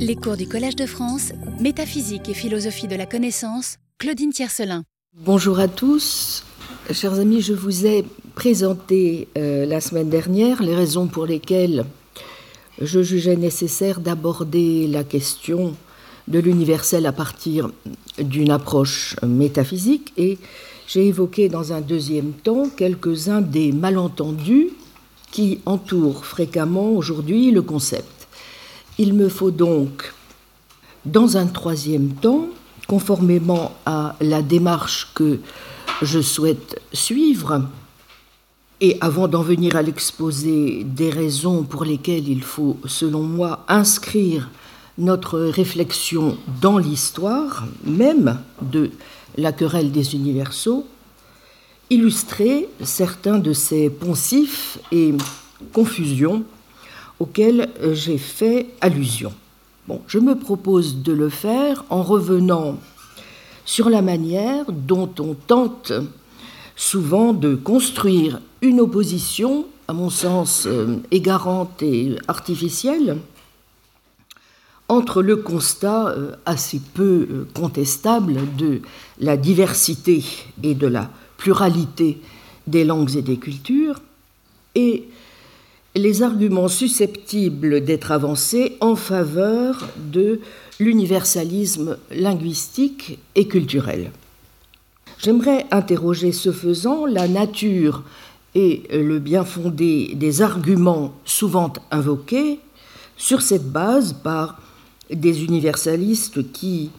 Les cours du Collège de France, Métaphysique et philosophie de la connaissance, Claudine Tiercelin. Bonjour à tous. Chers amis, je vous ai présenté euh, la semaine dernière les raisons pour lesquelles je jugeais nécessaire d'aborder la question de l'universel à partir d'une approche métaphysique et j'ai évoqué dans un deuxième temps quelques-uns des malentendus qui entourent fréquemment aujourd'hui le concept. Il me faut donc, dans un troisième temps, conformément à la démarche que je souhaite suivre, et avant d'en venir à l'exposé des raisons pour lesquelles il faut, selon moi, inscrire notre réflexion dans l'histoire même de la querelle des universaux, illustrer certains de ces poncifs et confusions auxquels j'ai fait allusion. Je me propose de le faire en revenant sur la manière dont on tente souvent de construire une opposition, à mon sens euh, égarante et artificielle, entre le constat euh, assez peu euh, contestable de la diversité et de la pluralité des langues et des cultures, et les arguments susceptibles d'être avancés en faveur de l'universalisme linguistique et culturel. J'aimerais interroger ce faisant la nature et le bien fondé des arguments souvent invoqués sur cette base par des universalistes qui,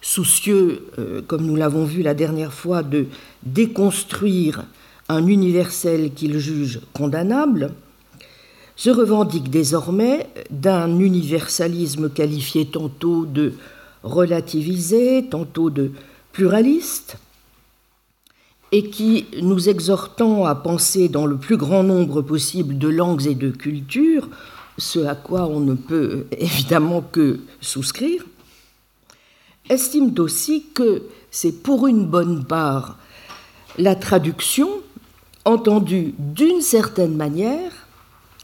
soucieux, euh, comme nous l'avons vu la dernière fois, de déconstruire un universel qu'ils jugent condamnable, se revendiquent désormais d'un universalisme qualifié tantôt de relativisé, tantôt de pluraliste, et qui, nous exhortant à penser dans le plus grand nombre possible de langues et de cultures, ce à quoi on ne peut évidemment que souscrire, estime aussi que c'est pour une bonne part la traduction, entendue d'une certaine manière,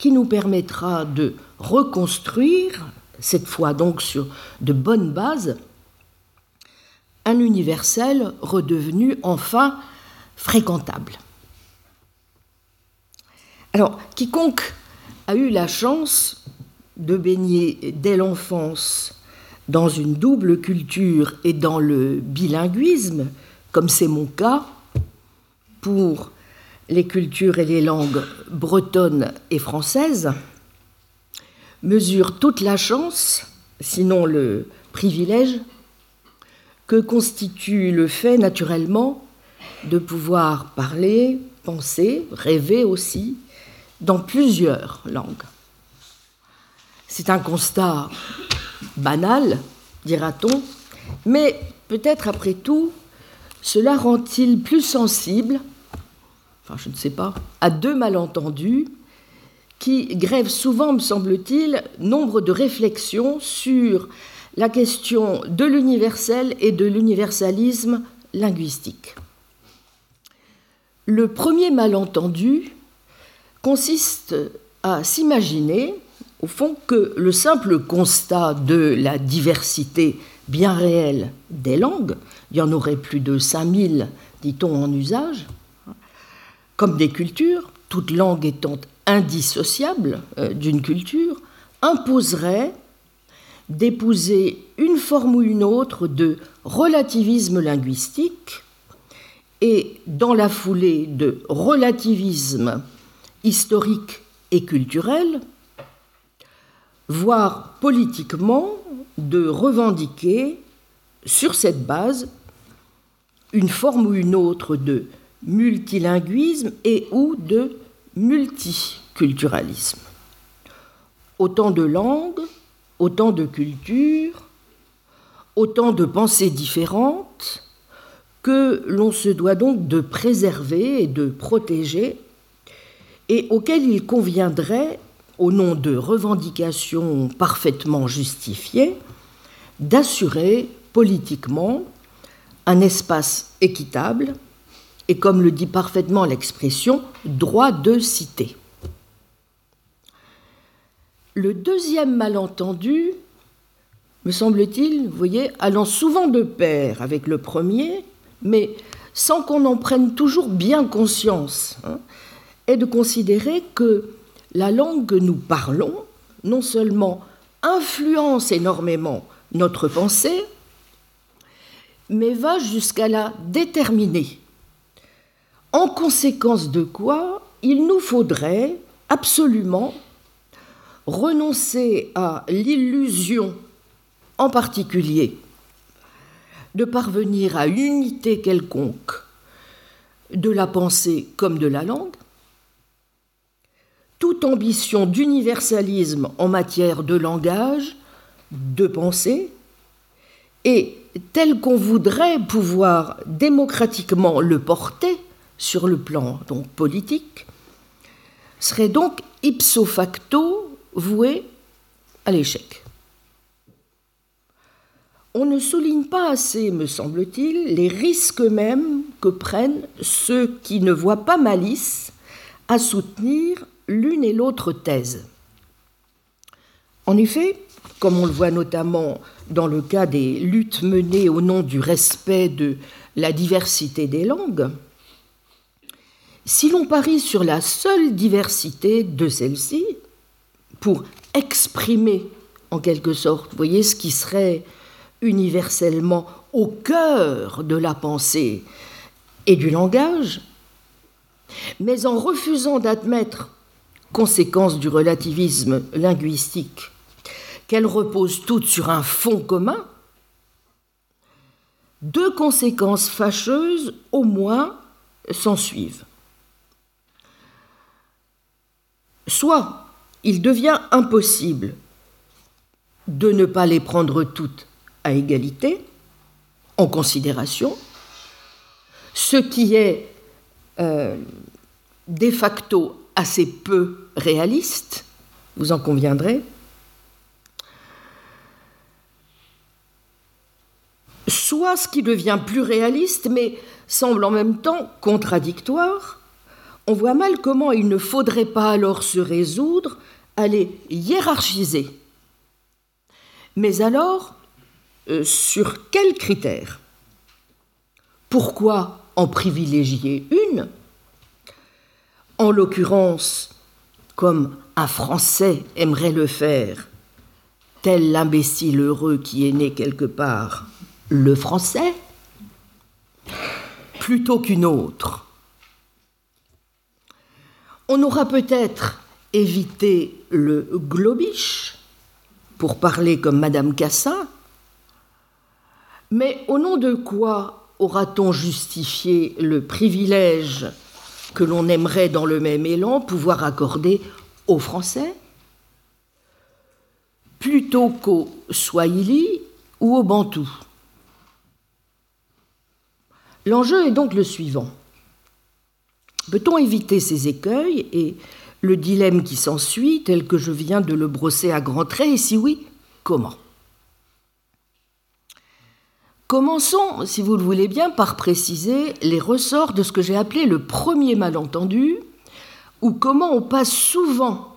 qui nous permettra de reconstruire, cette fois donc sur de bonnes bases, un universel redevenu enfin fréquentable. Alors, quiconque a eu la chance de baigner dès l'enfance dans une double culture et dans le bilinguisme, comme c'est mon cas, pour les cultures et les langues bretonnes et françaises, mesure toute la chance, sinon le privilège, que constitue le fait naturellement de pouvoir parler, penser, rêver aussi, dans plusieurs langues. C'est un constat banal, dira-t-on, mais peut-être après tout, cela rend-il plus sensible, je ne sais pas, à deux malentendus qui grèvent souvent, me semble-t-il, nombre de réflexions sur la question de l'universel et de l'universalisme linguistique. Le premier malentendu consiste à s'imaginer, au fond, que le simple constat de la diversité bien réelle des langues, il y en aurait plus de 5000, dit-on, en usage, comme des cultures, toute langue étant indissociable euh, d'une culture, imposerait d'épouser une forme ou une autre de relativisme linguistique et dans la foulée de relativisme historique et culturel, voire politiquement, de revendiquer sur cette base une forme ou une autre de multilinguisme et ou de multiculturalisme. Autant de langues, autant de cultures, autant de pensées différentes que l'on se doit donc de préserver et de protéger et auquel il conviendrait, au nom de revendications parfaitement justifiées, d'assurer politiquement un espace équitable et, comme le dit parfaitement l'expression, droit de cité. Le deuxième malentendu me semble-t-il, vous voyez, allant souvent de pair avec le premier, mais sans qu'on en prenne toujours bien conscience, hein, est de considérer que la langue que nous parlons, non seulement influence énormément notre pensée, mais va jusqu'à la déterminer. En conséquence de quoi, il nous faudrait absolument renoncer à l'illusion en particulier de parvenir à unité quelconque de la pensée comme de la langue, toute ambition d'universalisme en matière de langage, de pensée, et tel qu'on voudrait pouvoir démocratiquement le porter sur le plan donc politique, serait donc ipso facto voué à l'échec. On ne souligne pas assez, me semble-t-il, les risques mêmes que prennent ceux qui ne voient pas malice à soutenir l'une et l'autre thèse. En effet, comme on le voit notamment dans le cas des luttes menées au nom du respect de la diversité des langues, si l'on parie sur la seule diversité de celle-ci, pour exprimer en quelque sorte, voyez, ce qui serait universellement au cœur de la pensée et du langage, mais en refusant d'admettre, conséquence du relativisme linguistique, qu'elles reposent toutes sur un fond commun, deux conséquences fâcheuses au moins s'ensuivent. Soit il devient impossible de ne pas les prendre toutes à égalité, en considération, ce qui est euh, de facto assez peu réaliste, vous en conviendrez. Soit ce qui devient plus réaliste, mais semble en même temps contradictoire, on voit mal comment il ne faudrait pas alors se résoudre à les hiérarchiser. Mais alors, euh, sur quels critères? Pourquoi en privilégier une? En l'occurrence, comme un Français aimerait le faire, tel l'imbécile heureux qui est né quelque part, le français, plutôt qu'une autre. On aura peut-être évité le globiche, pour parler comme Madame Cassin, mais au nom de quoi aura-t-on justifié le privilège que l'on aimerait dans le même élan pouvoir accorder aux Français plutôt qu'aux Swahili ou aux Bantous? L'enjeu est donc le suivant. Peut-on éviter ces écueils et le dilemme qui s'ensuit, tel que je viens de le brosser à grands traits, et si oui, comment? Commençons, si vous le voulez bien, par préciser les ressorts de ce que j'ai appelé le premier malentendu, ou comment on passe souvent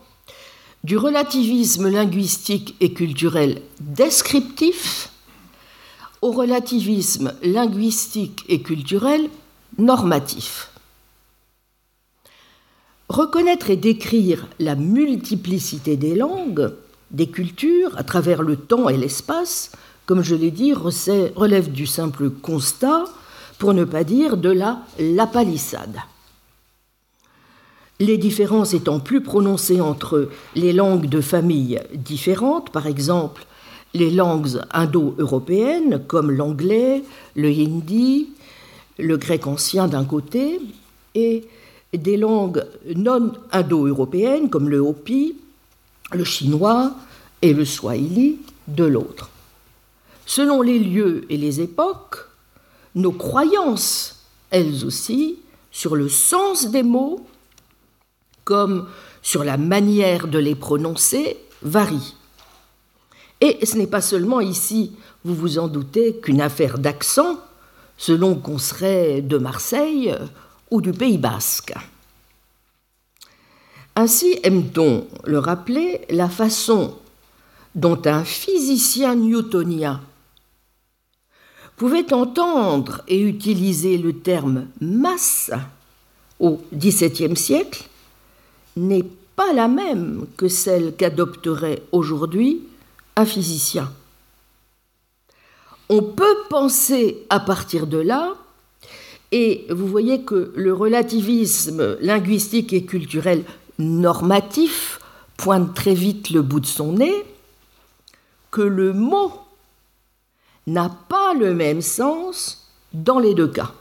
du relativisme linguistique et culturel descriptif au relativisme linguistique et culturel normatif. Reconnaître et décrire la multiplicité des langues, des cultures, à travers le temps et l'espace, comme je l'ai dit, relève du simple constat, pour ne pas dire de la lapalissade. Les différences étant plus prononcées entre les langues de familles différentes, par exemple les langues indo-européennes comme l'anglais, le hindi, le grec ancien d'un côté, et des langues non indo-européennes comme le hopi, le chinois et le swahili de l'autre. Selon les lieux et les époques, nos croyances, elles aussi, sur le sens des mots, comme sur la manière de les prononcer, varient. Et ce n'est pas seulement ici, vous vous en doutez, qu'une affaire d'accent, selon qu'on serait de Marseille ou du Pays basque. Ainsi aime-t-on le rappeler, la façon dont un physicien newtonien pouvait entendre et utiliser le terme masse au XVIIe siècle n'est pas la même que celle qu'adopterait aujourd'hui un physicien. On peut penser à partir de là, et vous voyez que le relativisme linguistique et culturel normatif pointe très vite le bout de son nez, que le mot n'a pas le même sens dans les deux cas.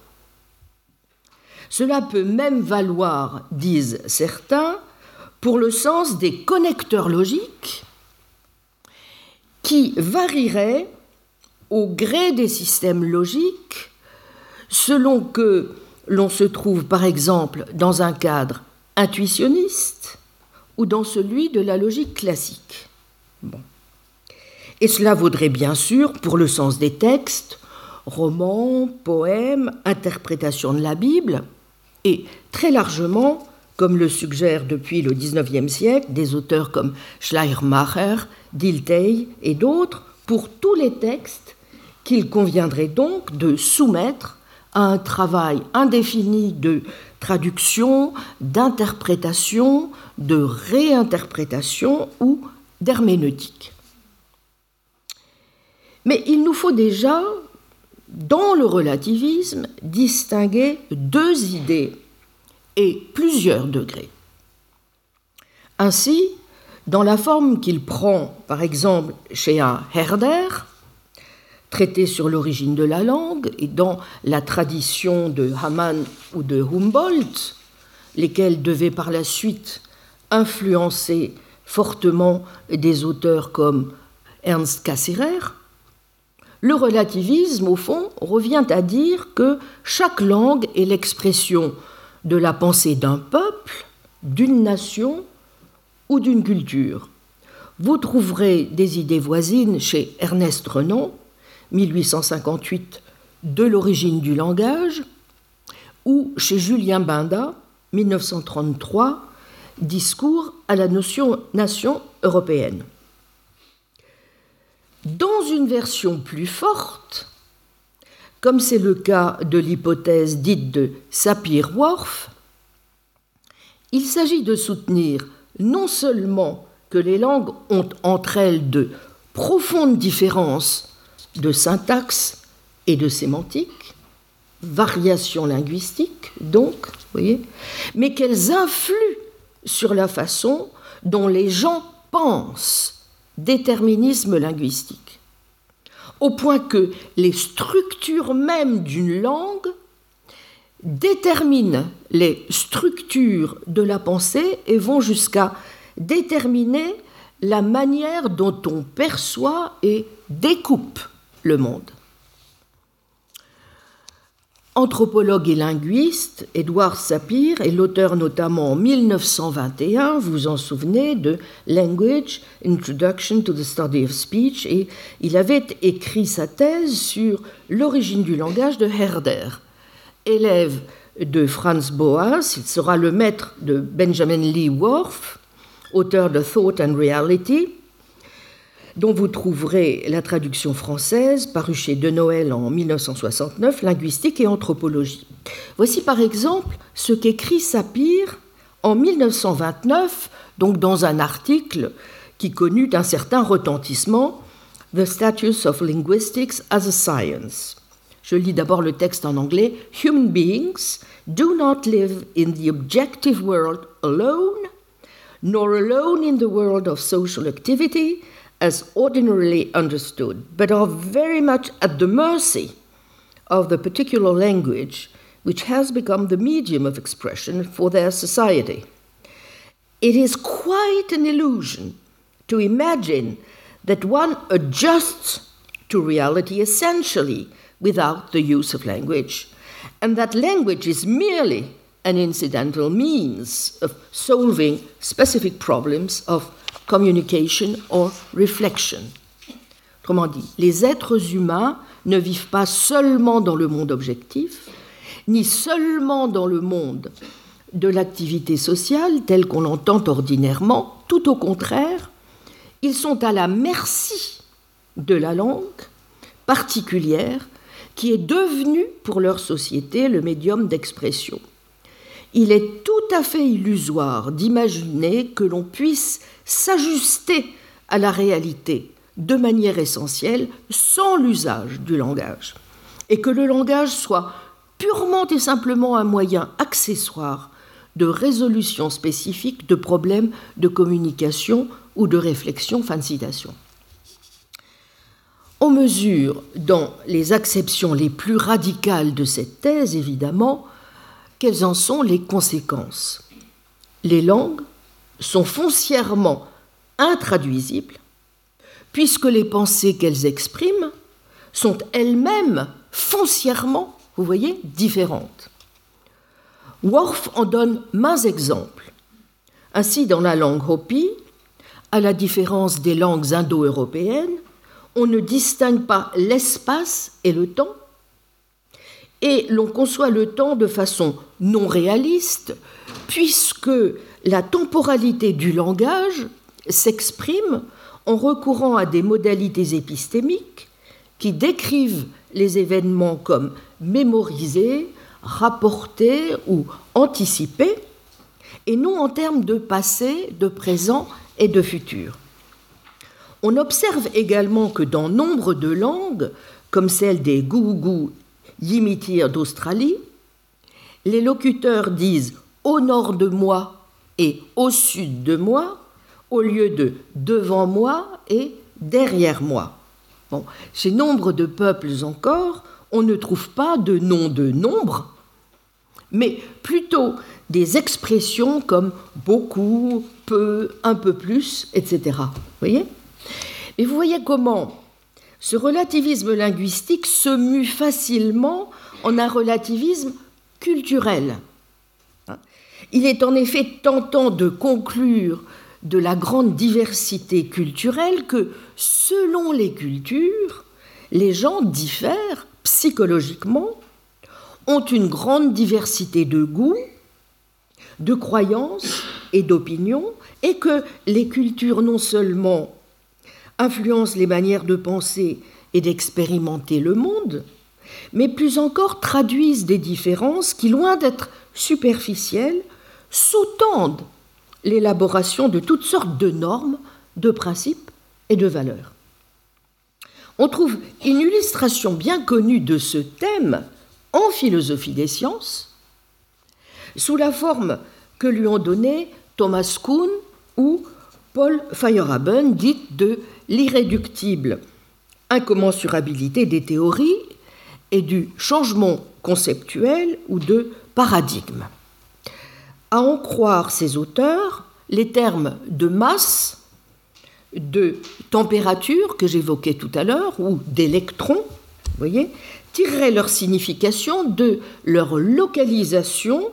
Cela peut même valoir, disent certains, pour le sens des connecteurs logiques qui varieraient au gré des systèmes logiques selon que l'on se trouve par exemple dans un cadre intuitionniste ou dans celui de la logique classique. Et cela vaudrait bien sûr pour le sens des textes, romans, poèmes, interprétations de la Bible, et très largement, comme le suggèrent depuis le XIXe siècle des auteurs comme Schleiermacher, Dilthey et d'autres, pour tous les textes qu'il conviendrait donc de soumettre un travail indéfini de traduction, d'interprétation, de réinterprétation ou d'herméneutique. Mais il nous faut déjà, dans le relativisme, distinguer deux idées et plusieurs degrés. Ainsi, dans la forme qu'il prend, par exemple, chez un Herder, traité sur l'origine de la langue, et dans la tradition de Hamann ou de Humboldt, lesquels devaient par la suite influencer fortement des auteurs comme Ernst Cassirer, le relativisme, au fond, revient à dire que chaque langue est l'expression de la pensée d'un peuple, d'une nation ou d'une culture. Vous trouverez des idées voisines chez Ernest Renan, 1858, De l'origine du langage, ou chez Julien Binda, 1933, Discours à la notion nation européenne. Dans une version plus forte, comme c'est le cas de l'hypothèse dite de Sapir-Whorf, il s'agit de soutenir non seulement que les langues ont entre elles de profondes différences de syntaxe et de sémantique, variations linguistiques donc, voyez, mais qu'elles influent sur la façon dont les gens pensent déterminisme linguistique, au point que les structures mêmes d'une langue déterminent les structures de la pensée et vont jusqu'à déterminer la manière dont on perçoit et découpe le monde. Anthropologue et linguiste, Édouard Sapir est l'auteur notamment en 1921, vous vous en souvenez, de Language, Introduction to the Study of Speech, et il avait écrit sa thèse sur l'origine du langage de Herder. Élève de Franz Boas, il sera le maître de Benjamin Lee Worf, auteur de Thought and Reality, dont vous trouverez la traduction française parue chez De Noël en 1969, Linguistique et anthropologie. Voici par exemple ce qu'écrit Sapir en 1929, donc dans un article qui connut un certain retentissement, The Status of Linguistics as a Science. Je lis d'abord le texte en anglais. Human beings do not live in the objective world alone, nor alone in the world of social activity, as ordinarily understood, but are very much at the mercy of the particular language which has become the medium of expression for their society. It is quite an illusion to imagine that one adjusts to reality essentially without the use of language, and that language is merely an incidental means of solving specific problems of communication or reflection. Autrement dit, les êtres humains ne vivent pas seulement dans le monde objectif, ni seulement dans le monde de l'activité sociale telle qu'on l'entend ordinairement, tout au contraire, ils sont à la merci de la langue particulière qui est devenue pour leur société le médium d'expression. Il est tout à fait illusoire d'imaginer que l'on puisse s'ajuster à la réalité de manière essentielle sans l'usage du langage, et que le langage soit purement et simplement un moyen accessoire de résolution spécifique de problèmes de communication ou de réflexion. Fin de citation. On mesure dans les acceptions les plus radicales de cette thèse, évidemment, quelles en sont les conséquences? Les langues sont foncièrement intraduisibles, puisque les pensées qu'elles expriment sont elles-mêmes foncièrement, vous voyez, différentes. Worf en donne mains exemples. Ainsi, dans la langue Hopi, à la différence des langues indo-européennes, on ne distingue pas l'espace et le temps, et l'on conçoit le temps de façon non réaliste, puisque la temporalité du langage s'exprime en recourant à des modalités épistémiques qui décrivent les événements comme mémorisés, rapportés ou anticipés, et non en termes de passé, de présent et de futur. On observe également que dans nombre de langues, comme celle des Gougou Yimitir d'Australie, les locuteurs disent au nord de moi et au sud de moi au lieu de devant moi et derrière moi. Bon, chez nombre de peuples encore, on ne trouve pas de nom de nombre, mais plutôt des expressions comme beaucoup, peu, un peu plus, etc. Vous voyez? Et vous voyez comment ce relativisme linguistique se mue facilement en un relativisme culturel. Il est en effet tentant de conclure de la grande diversité culturelle que, selon les cultures, les gens diffèrent psychologiquement, ont une grande diversité de goûts, de croyances et d'opinions, et que les cultures non seulement influencent les manières de penser et d'expérimenter le monde, mais plus encore traduisent des différences qui, loin d'être superficielles, sous-tendent l'élaboration de toutes sortes de normes, de principes et de valeurs. On trouve une illustration bien connue de ce thème en philosophie des sciences, sous la forme que lui ont donnée Thomas Kuhn ou Paul Feyerabend, dite de l'irréductible incommensurabilité des théories et du changement conceptuel ou de paradigme. À en croire ces auteurs, les termes de masse, de température que j'évoquais tout à l'heure, ou d'électron, voyez, tireraient leur signification de leur localisation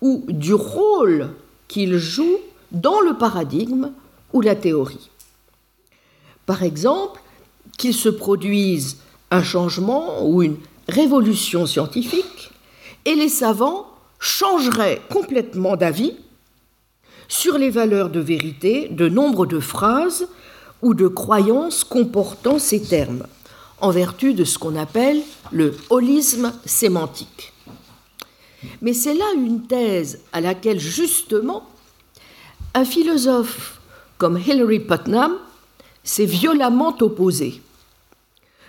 ou du rôle qu'ils jouent dans le paradigme ou la théorie. Par exemple, qu'il se produise un changement ou une révolution scientifique, et les savants changerait complètement d'avis sur les valeurs de vérité de nombre de phrases ou de croyances comportant ces termes, en vertu de ce qu'on appelle le holisme sémantique. Mais c'est là une thèse à laquelle justement un philosophe comme Hilary Putnam s'est violemment opposé.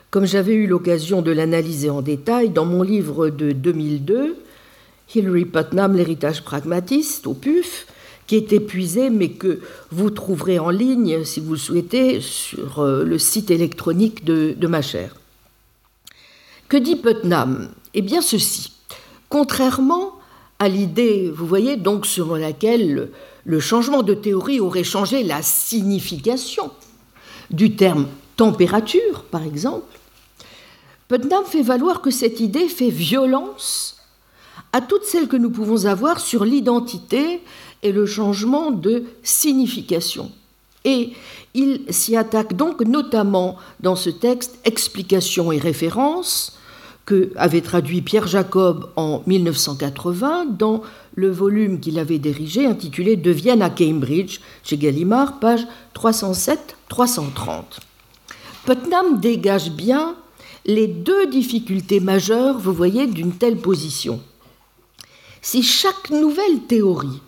Comme j'avais eu l'occasion de l'analyser en détail dans mon livre de 2002, Hilary Putnam, L'héritage pragmatiste, au PUF, qui est épuisé, mais que vous trouverez en ligne, si vous le souhaitez, sur euh, le site électronique de, de ma chère. Que dit Putnam? Eh bien ceci. Contrairement à l'idée, vous voyez, donc selon laquelle le changement de théorie aurait changé la signification du terme température, par exemple, Putnam fait valoir que cette idée fait violence à toutes celles que nous pouvons avoir sur l'identité et le changement de signification. Et il s'y attaque donc notamment dans ce texte Explication et référence que avait traduit Pierre Jacob en 1980 dans le volume qu'il avait dirigé intitulé De Vienne à Cambridge, chez Gallimard, page 307-330. Putnam dégage bien les deux difficultés majeures, vous voyez, d'une telle position. Si chaque nouvelle théorie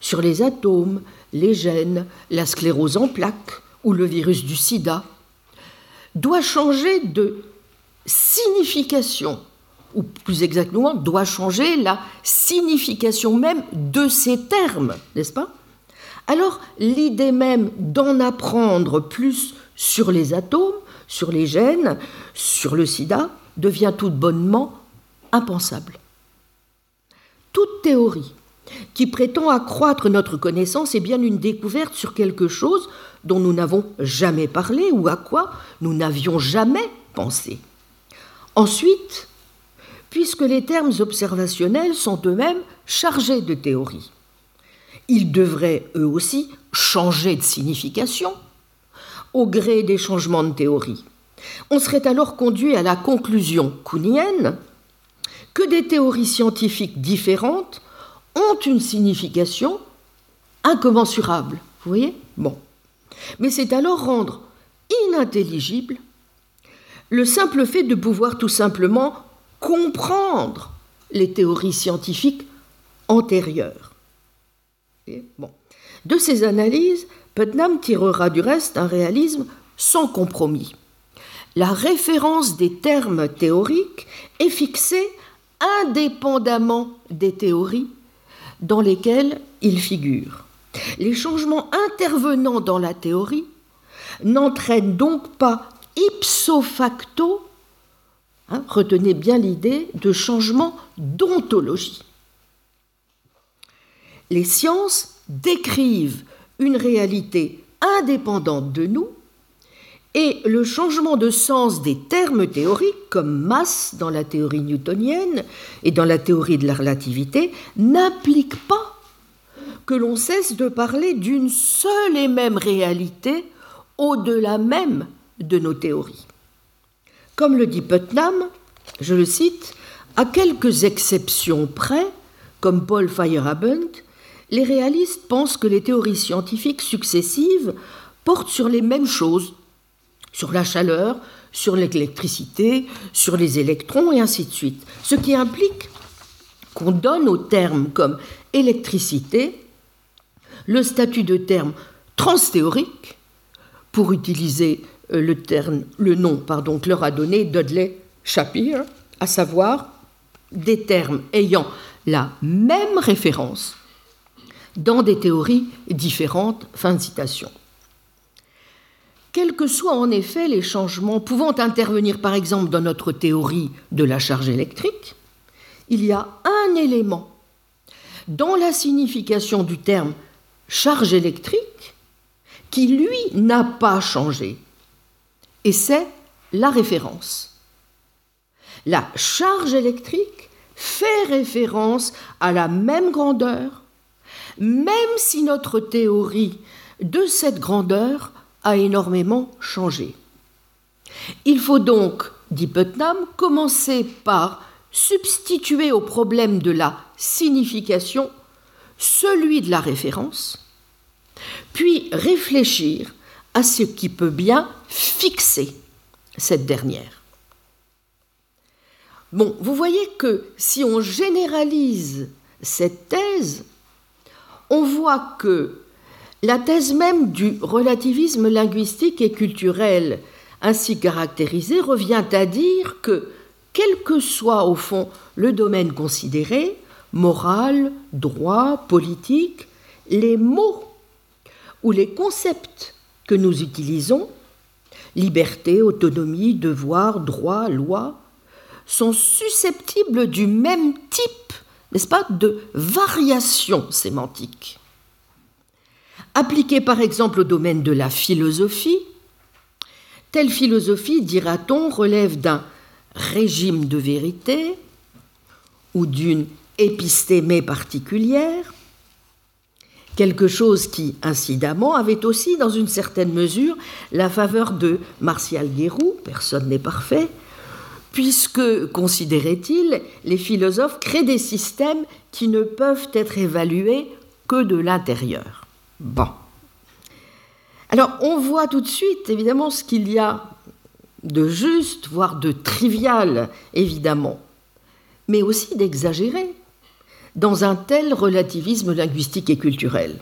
sur les atomes, les gènes, la sclérose en plaques ou le virus du sida doit changer de signification, ou plus exactement, doit changer la signification même de ces termes, n'est-ce pas? Alors, l'idée même d'en apprendre plus sur les atomes, sur les gènes, sur le sida, devient tout bonnement impensable. Toute théorie qui prétend accroître notre connaissance est bien une découverte sur quelque chose dont nous n'avons jamais parlé ou à quoi nous n'avions jamais pensé. Ensuite, puisque les termes observationnels sont eux-mêmes chargés de théorie, ils devraient eux aussi changer de signification au gré des changements de théorie. On serait alors conduit à la conclusion kuhnienne que des théories scientifiques différentes ont une signification incommensurable. Vous voyez? Bon. Mais c'est alors rendre inintelligible le simple fait de pouvoir tout simplement comprendre les théories scientifiques antérieures. bon. De ces analyses, Putnam tirera du reste un réalisme sans compromis. La référence des termes théoriques est fixée indépendamment des théories dans lesquelles ils figurent. Les changements intervenant dans la théorie n'entraînent donc pas ipso facto, hein, retenez bien l'idée de changement d'ontologie. Les sciences décrivent une réalité indépendante de nous et le changement de sens des termes théoriques, comme masse dans la théorie newtonienne et dans la théorie de la relativité, n'implique pas que l'on cesse de parler d'une seule et même réalité au-delà même de nos théories. Comme le dit Putnam, je le cite, à quelques exceptions près, comme Paul Feyerabend, les réalistes pensent que les théories scientifiques successives portent sur les mêmes choses, sur la chaleur, sur l'électricité, sur les électrons et ainsi de suite. Ce qui implique qu'on donne aux termes comme électricité le statut de terme transthéorique pour utiliser le, terme, le nom pardon, que leur a donné Dudley Shapiro, à savoir des termes ayant la même référence dans des théories différentes. Fin de citation. Quels que soient en effet les changements pouvant intervenir par exemple dans notre théorie de la charge électrique, il y a un élément dans la signification du terme charge électrique qui, lui, n'a pas changé. Et c'est la référence. La charge électrique fait référence à la même grandeur, même si notre théorie de cette grandeur a énormément changé. Il faut donc, dit Putnam, commencer par substituer au problème de la signification celui de la référence, puis réfléchir à ce qui peut bien fixer cette dernière. Bon, vous voyez que si on généralise cette thèse, on voit que la thèse même du relativisme linguistique et culturel ainsi caractérisé revient à dire que, quel que soit au fond le domaine considéré, moral, droit, politique, les mots ou les concepts que nous utilisons, liberté, autonomie, devoir, droit, loi, sont susceptibles du même type, n'est-ce pas, de variation sémantique. Appliquée par exemple au domaine de la philosophie, telle philosophie, dira-t-on, relève d'un régime de vérité ou d'une épistémée particulière, quelque chose qui, incidemment, avait aussi, dans une certaine mesure, la faveur de Martial Guérou, personne n'est parfait, puisque, considérait-il, les philosophes créent des systèmes qui ne peuvent être évalués que de l'intérieur. Bon. Alors, on voit tout de suite, évidemment, ce qu'il y a de juste, voire de trivial, évidemment, mais aussi d'exagéré dans un tel relativisme linguistique et culturel.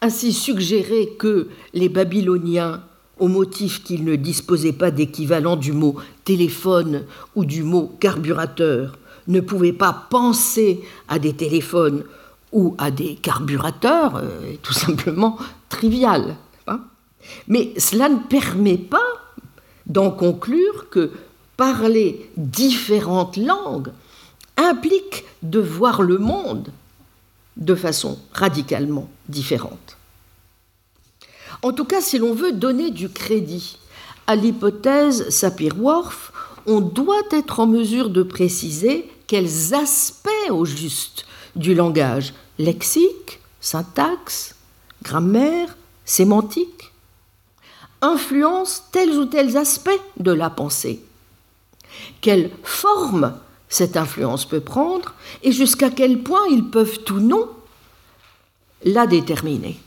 Ainsi suggérer que les Babyloniens, au motif qu'ils ne disposaient pas d'équivalent du mot téléphone ou du mot carburateur, ne pouvaient pas penser à des téléphones ou à des carburateurs, euh, tout simplement trivial. Hein. Mais cela ne permet pas d'en conclure que parler différentes langues implique de voir le monde de façon radicalement différente. En tout cas, si l'on veut donner du crédit à l'hypothèse Sapir-Whorf, on doit être en mesure de préciser quels aspects au juste du langage, lexique, syntaxe, grammaire, sémantique, influencent tels ou tels aspects de la pensée. Quelle forme cette influence peut prendre et jusqu'à quel point ils peuvent ou non la déterminer.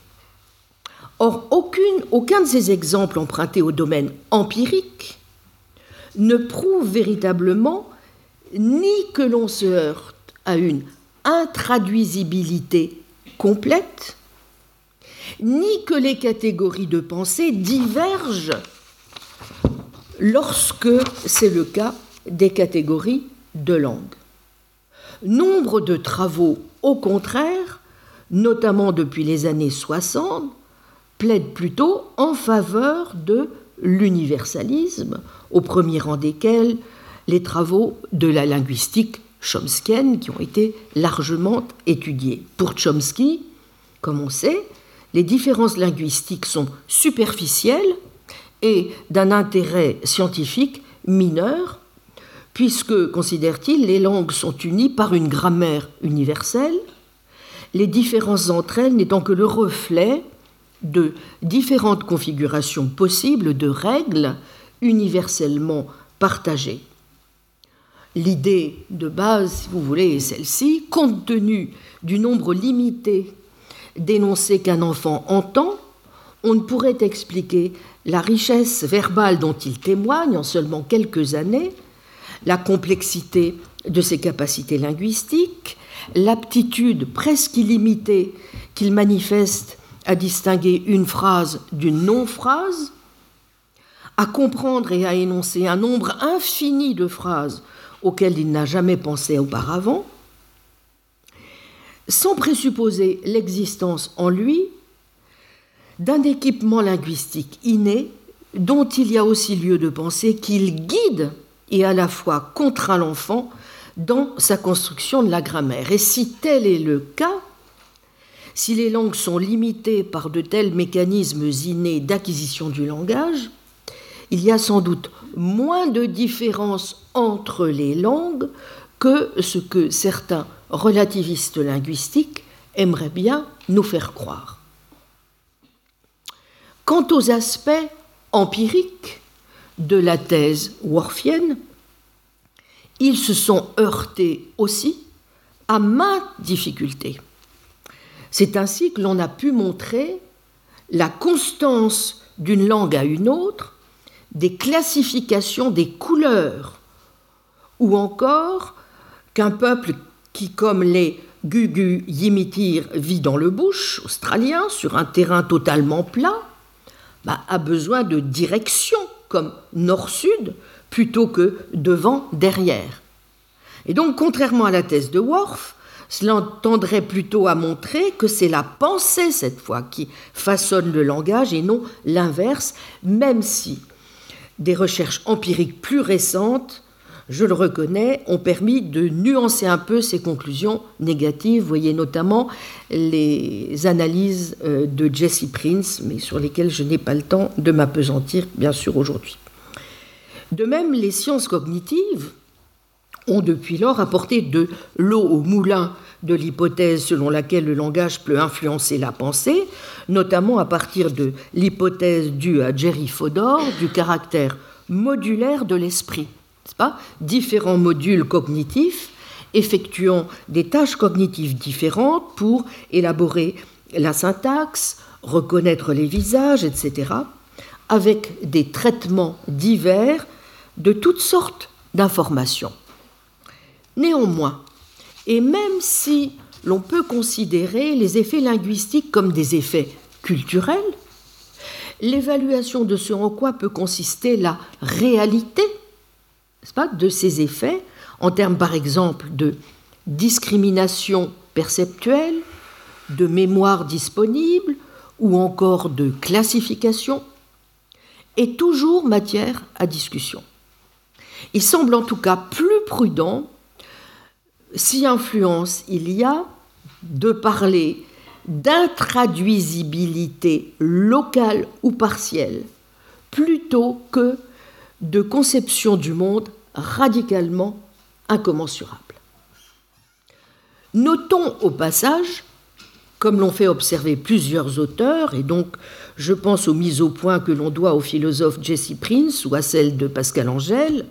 Or, aucun de ces exemples empruntés au domaine empirique ne prouve véritablement ni que l'on se heurte à une intraduisibilité complète, ni que les catégories de pensée divergent lorsque c'est le cas des catégories de langue. Nombre de travaux, au contraire, notamment depuis les années 60, plaident plutôt en faveur de l'universalisme, au premier rang desquels les travaux de la linguistique chomskienne qui ont été largement étudiés. Pour Chomsky, comme on sait, les différences linguistiques sont superficielles et d'un intérêt scientifique mineur puisque, considère-t-il, les langues sont unies par une grammaire universelle, les différences entre elles n'étant que le reflet de différentes configurations possibles de règles universellement partagées. L'idée de base, si vous voulez, est celle-ci, compte tenu du nombre limité d'énoncés qu'un enfant entend, on ne pourrait expliquer la richesse verbale dont il témoigne en seulement quelques années la complexité de ses capacités linguistiques, l'aptitude presque illimitée qu'il manifeste à distinguer une phrase d'une non-phrase, à comprendre et à énoncer un nombre infini de phrases auxquelles il n'a jamais pensé auparavant, sans présupposer l'existence en lui d'un équipement linguistique inné dont il y a aussi lieu de penser qu'il guide et à la fois contraint l'enfant dans sa construction de la grammaire. Et si tel est le cas, si les langues sont limitées par de tels mécanismes innés d'acquisition du langage, il y a sans doute moins de différence entre les langues que ce que certains relativistes linguistiques aimeraient bien nous faire croire. Quant aux aspects empiriques, de la thèse worfienne, ils se sont heurtés aussi à maintes difficultés. C'est ainsi que l'on a pu montrer la constance d'une langue à une autre, des classifications des couleurs, ou encore qu'un peuple qui, comme les Gugu Yimitir, vit dans le bush australien, sur un terrain totalement plat, bah, a besoin de direction comme nord-sud plutôt que devant-derrière. Et donc, contrairement à la thèse de Worf, cela tendrait plutôt à montrer que c'est la pensée, cette fois, qui façonne le langage et non l'inverse, même si des recherches empiriques plus récentes, je le reconnais, ont permis de nuancer un peu ces conclusions négatives. Vous voyez notamment les analyses euh, de Jesse Prince, mais sur lesquelles je n'ai pas le temps de m'apesantir, bien sûr, aujourd'hui. De même, les sciences cognitives ont depuis lors apporté de l'eau au moulin de l'hypothèse selon laquelle le langage peut influencer la pensée, notamment à partir de l'hypothèse due à Jerry Fodor du caractère modulaire de l'esprit. Pas Différents modules cognitifs effectuant des tâches cognitives différentes pour élaborer la syntaxe, reconnaître les visages, etc., avec des traitements divers de toutes sortes d'informations. Néanmoins, et même si l'on peut considérer les effets linguistiques comme des effets culturels, l'évaluation de ce en quoi peut consister la réalité pas, de ces effets, en termes par exemple de discrimination perceptuelle, de mémoire disponible ou encore de classification, est toujours matière à discussion. Il semble en tout cas plus prudent, si influence il y a, de parler d'intraduisibilité locale ou partielle, plutôt que de conception du monde radicalement incommensurable. Notons au passage, comme l'ont fait observer plusieurs auteurs, et donc je pense aux mises au point que l'on doit au philosophe Jesse Prince ou à celle de Pascal Angèle,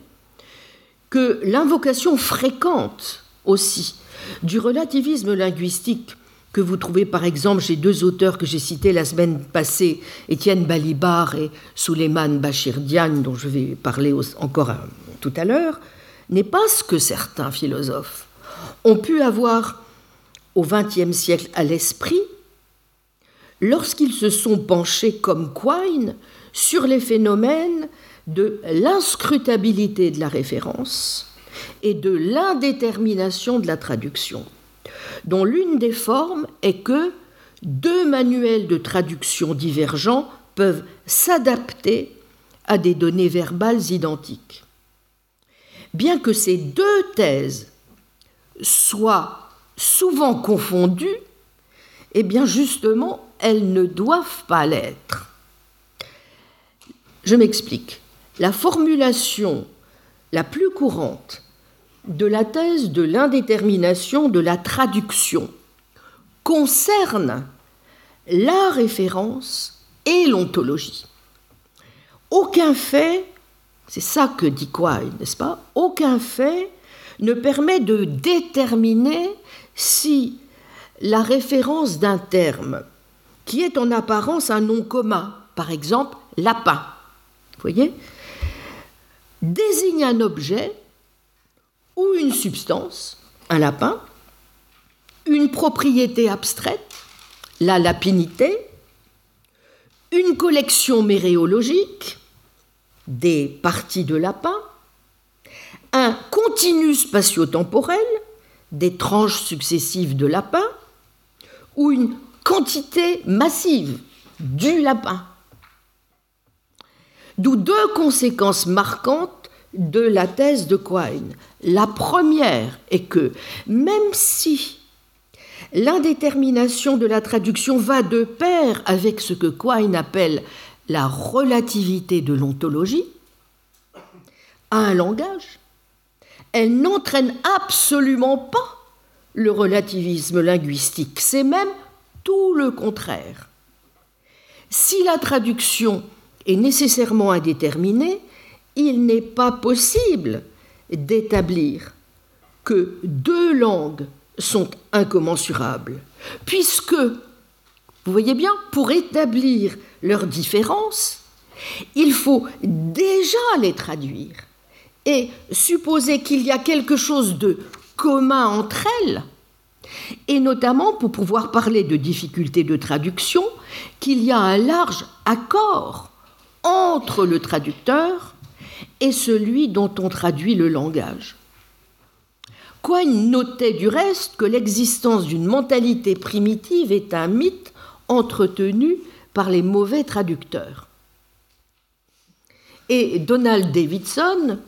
que l'invocation fréquente aussi du relativisme linguistique que vous trouvez par exemple chez deux auteurs que j'ai cités la semaine passée, Étienne Balibar et Suleiman Bachir Diagne, dont je vais parler encore tout à l'heure, n'est pas ce que certains philosophes ont pu avoir au XXe siècle à l'esprit lorsqu'ils se sont penchés comme Quine sur les phénomènes de l'inscrutabilité de la référence et de l'indétermination de la traduction dont l'une des formes est que deux manuels de traduction divergents peuvent s'adapter à des données verbales identiques. Bien que ces deux thèses soient souvent confondues, eh bien justement, elles ne doivent pas l'être. Je m'explique. La formulation la plus courante de la thèse de l'indétermination de la traduction concerne la référence et l'ontologie. Aucun fait, c'est ça que dit Quine, n'est-ce pas? Aucun fait ne permet de déterminer si la référence d'un terme qui est en apparence un nom commun, par exemple lapin, vous voyez, désigne un objet ou une substance, un lapin, une propriété abstraite, la lapinité, une collection méréologique, des parties de lapin, un continu spatio-temporel, des tranches successives de lapin, ou une quantité massive du lapin. D'où deux conséquences marquantes de la thèse de Quine. La première est que même si l'indétermination de la traduction va de pair avec ce que Quine appelle la relativité de l'ontologie, à un langage, elle n'entraîne absolument pas le relativisme linguistique, c'est même tout le contraire. Si la traduction est nécessairement indéterminée, il n'est pas possible d'établir que deux langues sont incommensurables, puisque, vous voyez bien, pour établir leurs différences, il faut déjà les traduire. Et supposer qu'il y a quelque chose de commun entre elles, et notamment pour pouvoir parler de difficultés de traduction, qu'il y a un large accord entre le traducteur et celui dont on traduit le langage. Quine notait du reste que l'existence d'une mentalité primitive est un mythe entretenu par les mauvais traducteurs? Et Donald Davidson,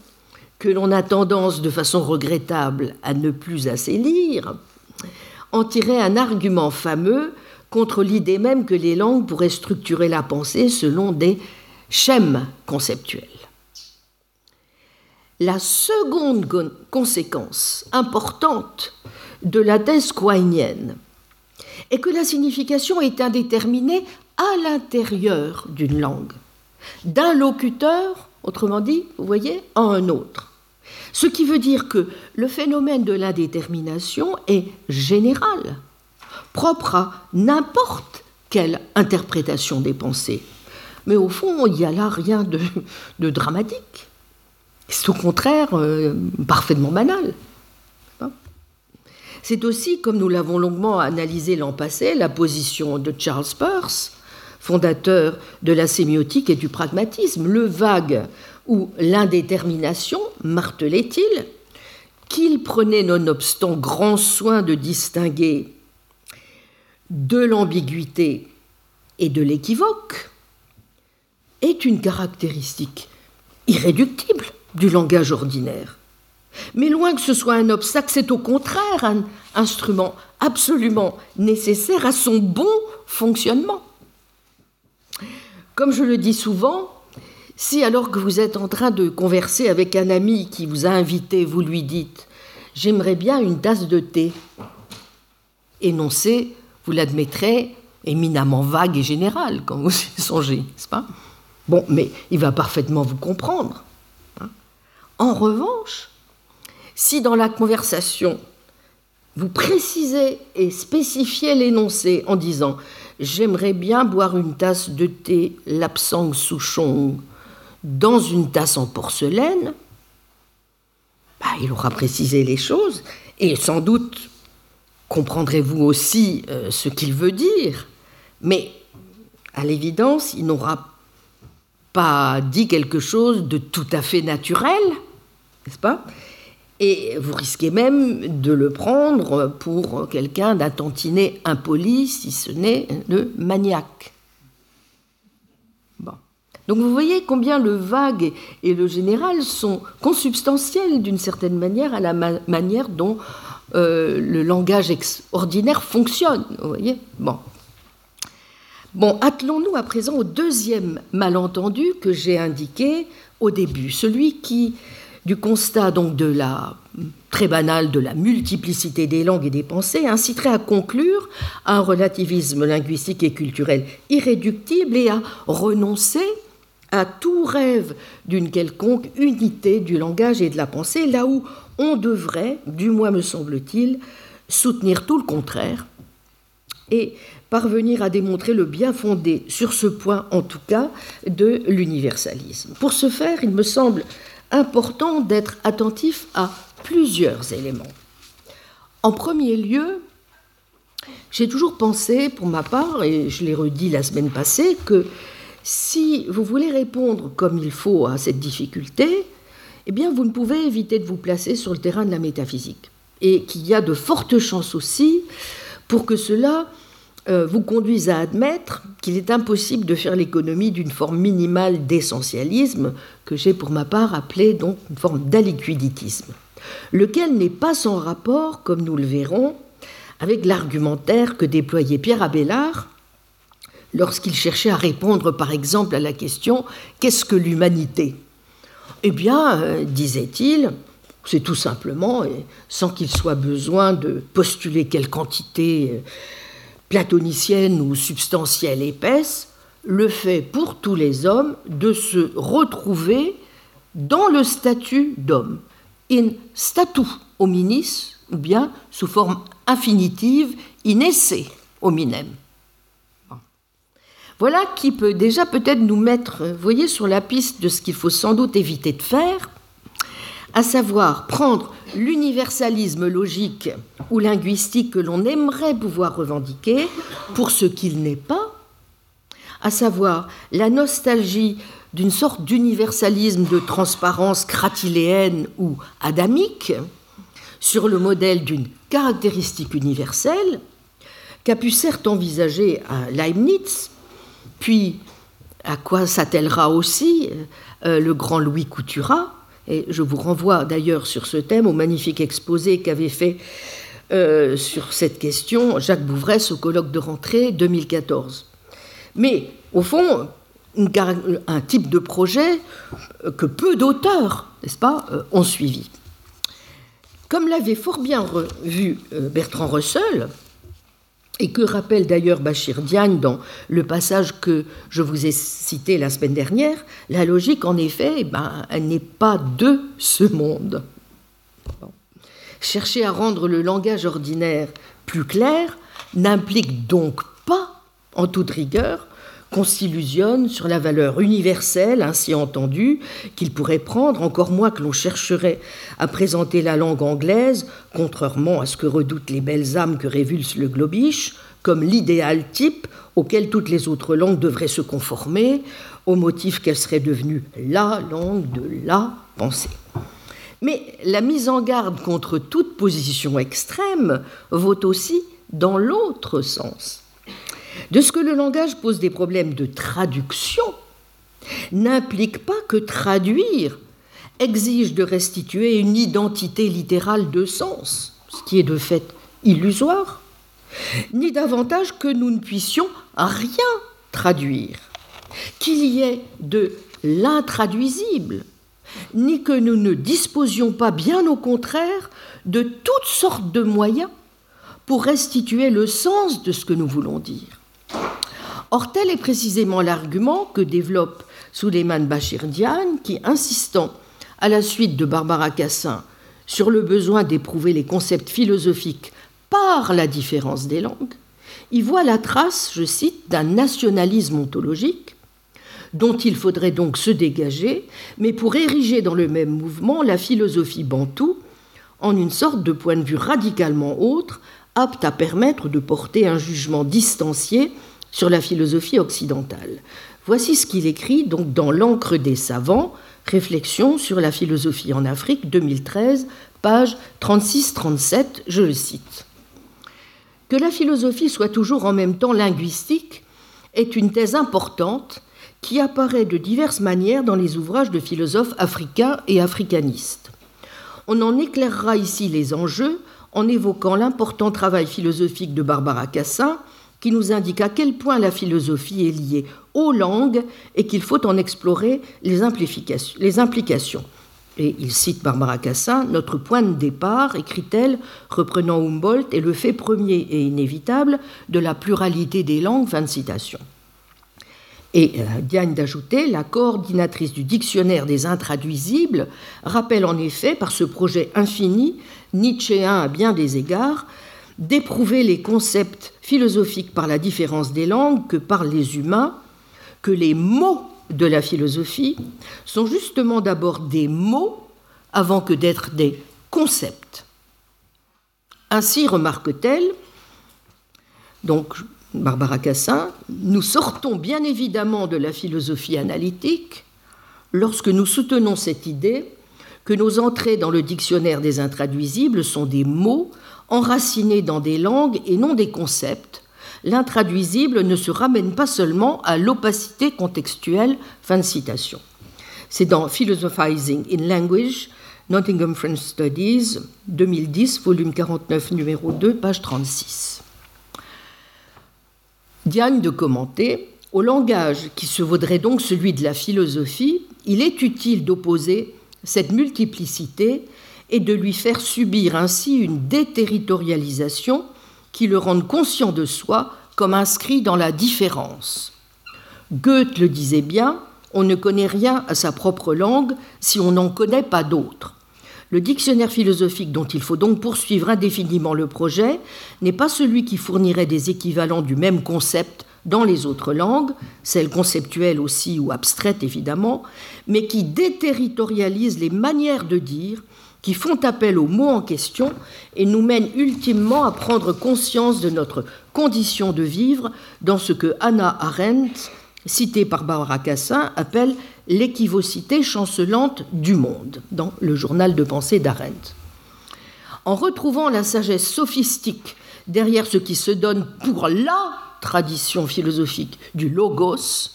que l'on a tendance de façon regrettable à ne plus assez lire, en tirait un argument fameux contre l'idée même que les langues pourraient structurer la pensée selon des schèmes conceptuels. La seconde conséquence importante de la thèse est que la signification est indéterminée à l'intérieur d'une langue, d'un locuteur, autrement dit, vous voyez, à un autre. Ce qui veut dire que le phénomène de l'indétermination est général, propre à n'importe quelle interprétation des pensées. Mais au fond, il n'y a là rien de, dramatique. C'est au contraire euh, parfaitement banal. C'est aussi, comme nous l'avons longuement analysé l'an passé, la position de Charles Peirce, fondateur de la sémiotique et du pragmatisme, le vague ou l'indétermination, martelait-il, qu'il prenait nonobstant grand soin de distinguer de l'ambiguïté et de l'équivoque, est une caractéristique irréductible du langage ordinaire. Mais loin que ce soit un obstacle, c'est au contraire un instrument absolument nécessaire à son bon fonctionnement. Comme je le dis souvent, si alors que vous êtes en train de converser avec un ami qui vous a invité, vous lui dites J'aimerais bien une tasse de thé, énoncé, vous l'admettrez, éminemment vague et général quand vous y songez, n'est-ce pas? Bon, mais il va parfaitement vous comprendre. En revanche, si dans la conversation, vous précisez et spécifiez l'énoncé en disant J'aimerais bien boire une tasse de thé Lapsang Souchong dans une tasse en porcelaine, bah, il aura précisé les choses et sans doute comprendrez-vous aussi euh, ce qu'il veut dire, mais à l'évidence, il n'aura pas dit quelque chose de tout à fait naturel, n'est-ce pas? Et vous risquez même de le prendre pour quelqu'un d'un tantinet impoli, si ce n'est le maniaque. Bon. Donc vous voyez combien le vague et le général sont consubstantiels d'une certaine manière à la manière dont euh, le langage ordinaire fonctionne. Vous voyez? Bon. Bon, attelons-nous à présent au deuxième malentendu que j'ai indiqué au début, celui qui du constat donc de la très banal de la multiplicité des langues et des pensées inciterait à conclure à un relativisme linguistique et culturel irréductible et à renoncer à tout rêve d'une quelconque unité du langage et de la pensée, là où on devrait, du moins me semble-t-il, soutenir tout le contraire et parvenir à démontrer le bien fondé, sur ce point en tout cas, de l'universalisme. Pour ce faire, il me semble important d'être attentif à plusieurs éléments. En premier lieu, j'ai toujours pensé, pour ma part, et je l'ai redit la semaine passée, que si vous voulez répondre comme il faut à cette difficulté, eh bien, vous ne pouvez éviter de vous placer sur le terrain de la métaphysique. Et qu'il y a de fortes chances aussi pour que cela vous conduise à admettre qu'il est impossible de faire l'économie d'une forme minimale d'essentialisme, que j'ai pour ma part appelé donc une forme d'aliquiditisme, lequel n'est pas sans rapport, comme nous le verrons, avec l'argumentaire que déployait Pierre Abélard lorsqu'il cherchait à répondre par exemple à la question Qu'est-ce que l'humanité? Eh bien, euh, disait-il, c'est tout simplement, sans qu'il soit besoin de postuler quelle quantité euh, platonicienne ou substantielle épaisse, le fait pour tous les hommes de se retrouver dans le statut d'homme, in statu hominis, ou bien sous forme infinitive, in esse hominem. Voilà qui peut déjà peut-être nous mettre, voyez, sur la piste de ce qu'il faut sans doute éviter de faire, à savoir prendre l'universalisme logique ou linguistique que l'on aimerait pouvoir revendiquer pour ce qu'il n'est pas, à savoir la nostalgie d'une sorte d'universalisme de transparence cratiléenne ou adamique, sur le modèle d'une caractéristique universelle, qu'a pu certes envisager Leibniz, puis à quoi s'attellera aussi euh, le grand Louis Couturat, et je vous renvoie d'ailleurs sur ce thème au magnifique exposé qu'avait fait euh, sur cette question Jacques Bouvresse au colloque de rentrée 2014. Mais au fond, un type de projet euh, que peu d'auteurs, n'est-ce pas, euh, ont suivi. Comme l'avait fort bien vu Bertrand Russell, et que rappelle d'ailleurs Bachir Diagne dans le passage que je vous ai cité la semaine dernière, la logique, en effet, eh ben, elle n'est pas de ce monde. Chercher à rendre le langage ordinaire plus clair n'implique donc pas, en toute rigueur, qu'on s'illusionne sur la valeur universelle ainsi entendue qu'il pourrait prendre, encore moins que l'on chercherait à présenter la langue anglaise, contrairement à ce que redoutent les belles âmes que révulse le globiche, comme l'idéal type auquel toutes les autres langues devraient se conformer, au motif qu'elle serait devenue la langue de la pensée. Mais la mise en garde contre toute position extrême vaut aussi dans l'autre sens de ce que le langage pose des problèmes de traduction n'implique pas que traduire exige de restituer une identité littérale de sens, ce qui est de fait illusoire, ni davantage que nous ne puissions rien traduire, qu'il y ait de l'intraduisible, ni que nous ne disposions pas, bien au contraire, de toutes sortes de moyens pour restituer le sens de ce que nous voulons dire. Or, tel est précisément l'argument que développe Suleiman Bachir Diane, qui, insistant à la suite de Barbara Cassin sur le besoin d'éprouver les concepts philosophiques par la différence des langues, y voit la trace, je cite, d'un nationalisme ontologique dont il faudrait donc se dégager, mais pour ériger dans le même mouvement la philosophie bantoue en une sorte de point de vue radicalement autre, apte à permettre de porter un jugement distancié sur la philosophie occidentale. Voici ce qu'il écrit donc dans L'encre des savants, Réflexion sur la philosophie en Afrique, 2013, page 36-37, je le cite. Que la philosophie soit toujours en même temps linguistique est une thèse importante qui apparaît de diverses manières dans les ouvrages de philosophes africains et africanistes. On en éclairera ici les enjeux en évoquant l'important travail philosophique de Barbara Cassin qui nous indique à quel point la philosophie est liée aux langues et qu'il faut en explorer les, implications. Et il cite Barbara Cassin, notre point de départ, écrit-elle, reprenant Humboldt, est le fait premier et inévitable de la pluralité des langues. Fin de citation. Et euh, Diane d'ajouter, la coordinatrice du dictionnaire des intraduisibles rappelle en effet, par ce projet infini, nietzschéen à bien des égards, d'éprouver les concepts philosophiques par la différence des langues que par les humains, que les mots de la philosophie sont justement d'abord des mots avant que d'être des concepts. Ainsi, remarque-t-elle, donc Barbara Cassin, nous sortons bien évidemment de la philosophie analytique lorsque nous soutenons cette idée que nos entrées dans le dictionnaire des intraduisibles sont des mots enraciné dans des langues et non des concepts, l'intraduisible ne se ramène pas seulement à l'opacité contextuelle. Fin de citation. C'est dans Philosophizing in Language, Nottingham French Studies, 2010, volume 49, numéro 2, page 36. Diane de commenter Au langage qui se vaudrait donc celui de la philosophie, il est utile d'opposer cette multiplicité et de lui faire subir ainsi une déterritorialisation qui le rende conscient de soi comme inscrit dans la différence. Goethe le disait bien, on ne connaît rien à sa propre langue si on n'en connaît pas d'autres. Le dictionnaire philosophique dont il faut donc poursuivre indéfiniment le projet n'est pas celui qui fournirait des équivalents du même concept dans les autres langues, celles conceptuelles aussi ou abstraites évidemment, mais qui déterritorialise les manières de dire qui font appel aux mots en question et nous mènent ultimement à prendre conscience de notre condition de vivre dans ce que Hannah Arendt, citée par Barbara Cassin, appelle l'équivocité chancelante du monde, dans le journal de pensée d'Arendt. En retrouvant la sagesse sophistique derrière ce qui se donne pour la tradition philosophique du logos,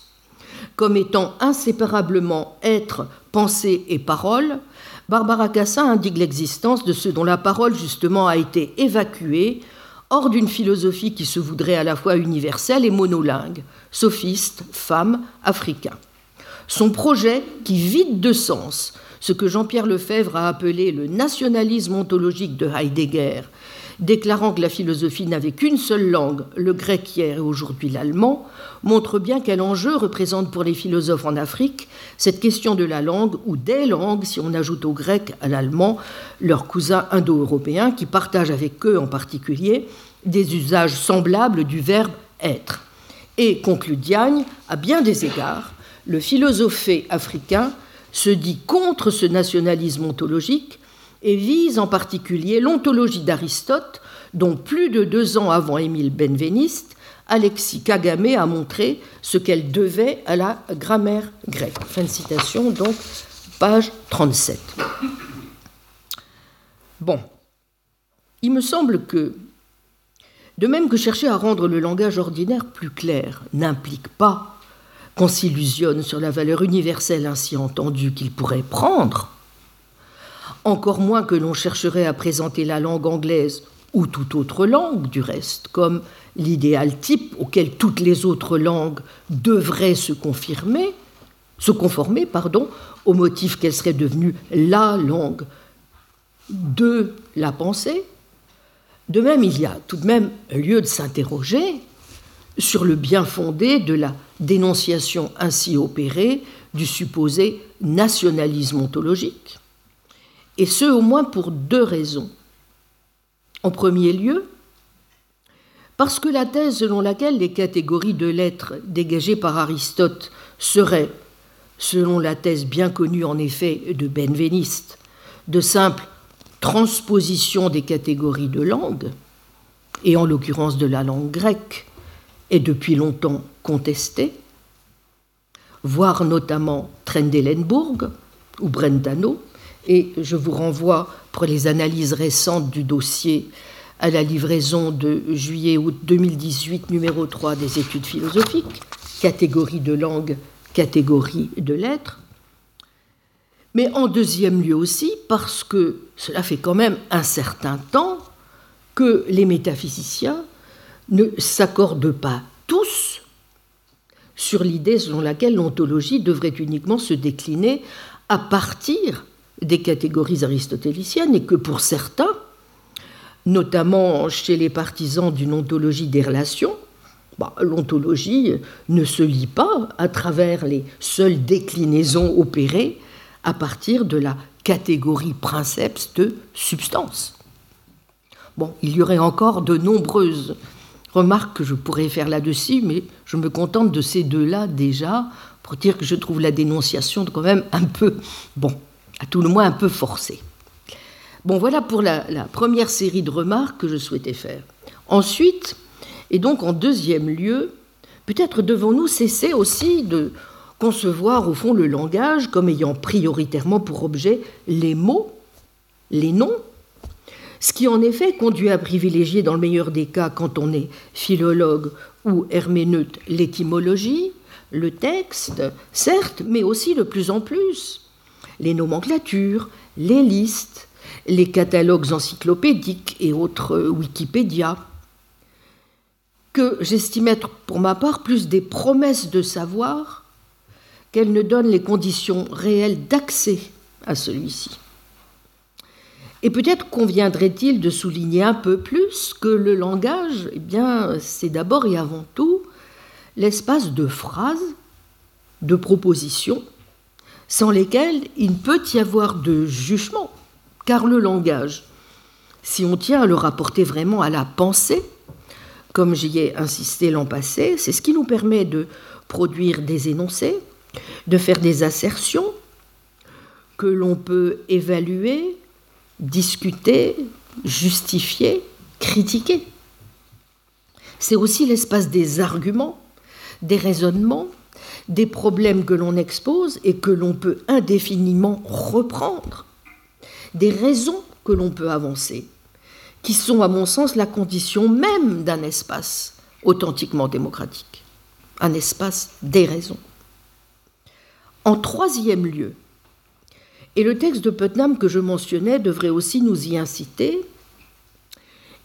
comme étant inséparablement être, pensée et parole, Barbara Cassin indique l'existence de ce dont la parole justement a été évacuée hors d'une philosophie qui se voudrait à la fois universelle et monolingue, sophiste, femme, africain. Son projet qui vide de sens ce que Jean-Pierre Lefebvre a appelé le nationalisme ontologique de Heidegger déclarant que la philosophie n'avait qu'une seule langue, le grec hier et aujourd'hui l'allemand, montre bien quel enjeu représente pour les philosophes en Afrique cette question de la langue ou des langues, si on ajoute au grec, à l'allemand, leurs cousins indo-européens qui partagent avec eux en particulier des usages semblables du verbe être. Et, conclut Diagne, à bien des égards, le philosophé africain se dit contre ce nationalisme ontologique et vise en particulier l'ontologie d'Aristote, dont plus de deux ans avant Émile Benveniste, Alexis Kagame a montré ce qu'elle devait à la grammaire grecque. Fin de citation, donc, page 37. Bon, il me semble que, de même que chercher à rendre le langage ordinaire plus clair n'implique pas qu'on s'illusionne sur la valeur universelle ainsi entendue qu'il pourrait prendre, encore moins que l'on chercherait à présenter la langue anglaise ou toute autre langue du reste comme l'idéal type auquel toutes les autres langues devraient se confirmer, se conformer, pardon, au motif qu'elle serait devenue la langue de la pensée. De même, il y a tout de même lieu de s'interroger sur le bien fondé de la dénonciation ainsi opérée du supposé nationalisme ontologique, et ce au moins pour deux raisons. En premier lieu, parce que la thèse selon laquelle les catégories de lettres dégagées par Aristote seraient, selon la thèse bien connue en effet de Benveniste, de simples transpositions des catégories de langue, et en l'occurrence de la langue grecque, est depuis longtemps contestée, voire notamment Trendelenburg ou Brentano, et je vous renvoie pour les analyses récentes du dossier à la livraison de juillet-août 2018, numéro 3 des études philosophiques, catégorie de langue, catégorie de lettres. Mais en deuxième lieu aussi, parce que cela fait quand même un certain temps que les métaphysiciens ne s'accordent pas tous sur l'idée selon laquelle l'ontologie devrait uniquement se décliner à partir des catégories aristotéliciennes et que pour certains, notamment chez les partisans d'une ontologie des relations, bah, l'ontologie ne se lit pas à travers les seules déclinaisons opérées à partir de la catégorie princeps de substance. Bon, il y aurait encore de nombreuses remarques que je pourrais faire là-dessus, mais je me contente de ces deux-là déjà pour dire que je trouve la dénonciation quand même un peu, bon, à tout le moins un peu forcée. Bon, voilà pour la, première série de remarques que je souhaitais faire. Ensuite, et donc en deuxième lieu, peut-être devons-nous cesser aussi de concevoir au fond le langage comme ayant prioritairement pour objet les mots, les noms, ce qui en effet conduit à privilégier dans le meilleur des cas quand on est philologue ou herméneute l'étymologie, le texte, certes, mais aussi de plus en plus les nomenclatures, les listes, les catalogues encyclopédiques et autres Wikipédia, que j'estime être pour ma part plus des promesses de savoir qu'elles ne donnent les conditions réelles d'accès à celui-ci. Et peut-être conviendrait-il de souligner un peu plus que le langage, eh bien, c'est d'abord et avant tout l'espace de phrases, de propositions, sans lesquelles il ne peut y avoir de jugement, car le langage, si on tient à le rapporter vraiment à la pensée, comme j'y ai insisté l'an passé, c'est ce qui nous permet de produire des énoncés, de faire des assertions que l'on peut évaluer, discuter, justifier, critiquer. C'est aussi l'espace des arguments, des raisonnements, des problèmes que l'on expose et que l'on peut indéfiniment reprendre des raisons que l'on peut avancer, qui sont à mon sens la condition même d'un espace authentiquement démocratique, un espace des raisons. En troisième lieu, et le texte de Putnam que je mentionnais devrait aussi nous y inciter,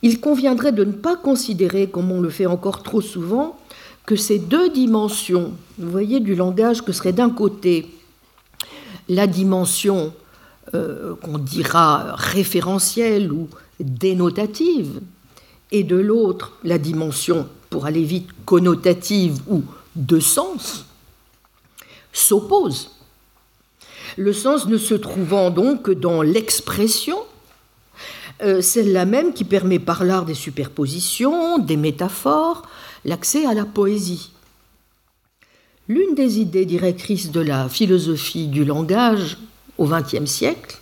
il conviendrait de ne pas considérer, comme on le fait encore trop souvent, que ces deux dimensions, vous voyez, du langage, que serait d'un côté la dimension euh, qu'on dira référentielle ou dénotative, et de l'autre la dimension, pour aller vite, connotative ou de sens, s'opposent. Le sens ne se trouvant donc que dans l'expression, euh, celle-là même qui permet par l'art des superpositions, des métaphores, l'accès à la poésie. L'une des idées directrices de la philosophie du langage au XXe siècle,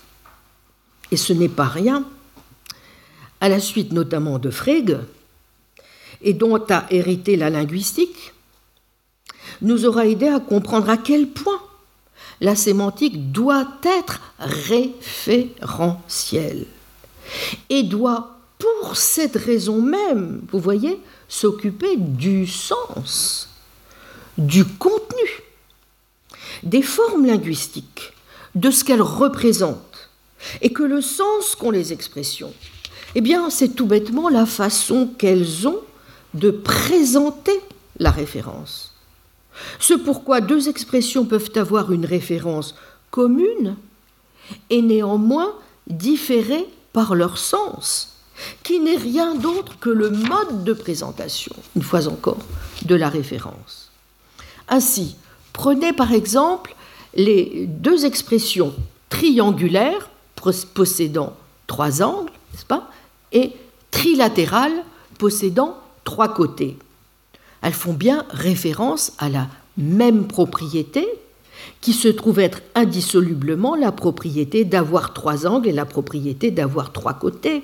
et ce n'est pas rien, à la suite notamment de Frege, et dont a hérité la linguistique, nous aura aidé à comprendre à quel point la sémantique doit être référentielle et doit, pour cette raison même, vous voyez, s'occuper du sens, du contenu, des formes linguistiques, de ce qu'elles représentent, et que le sens qu'ont les expressions, eh bien, c'est tout bêtement la façon qu'elles ont de présenter la référence. Ce pourquoi deux expressions peuvent avoir une référence commune et néanmoins différer par leur sens, qui n'est rien d'autre que le mode de présentation, une fois encore, de la référence. Ainsi, prenez par exemple les deux expressions triangulaires possédant trois angles, n'est-ce pas, et trilatérales possédant trois côtés. Elles font bien référence à la même propriété qui se trouve être indissolublement la propriété d'avoir trois angles et la propriété d'avoir trois côtés.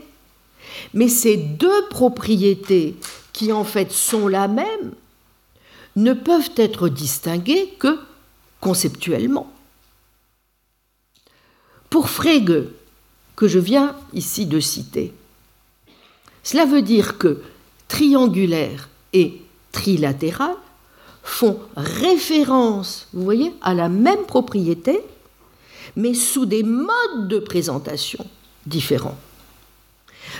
Mais ces deux propriétés, qui en fait sont la même, ne peuvent être distinguées que conceptuellement. Pour Frege, que je viens ici de citer, cela veut dire que triangulaire et trilatéral font référence, vous voyez, à la même propriété, mais sous des modes de présentation différents.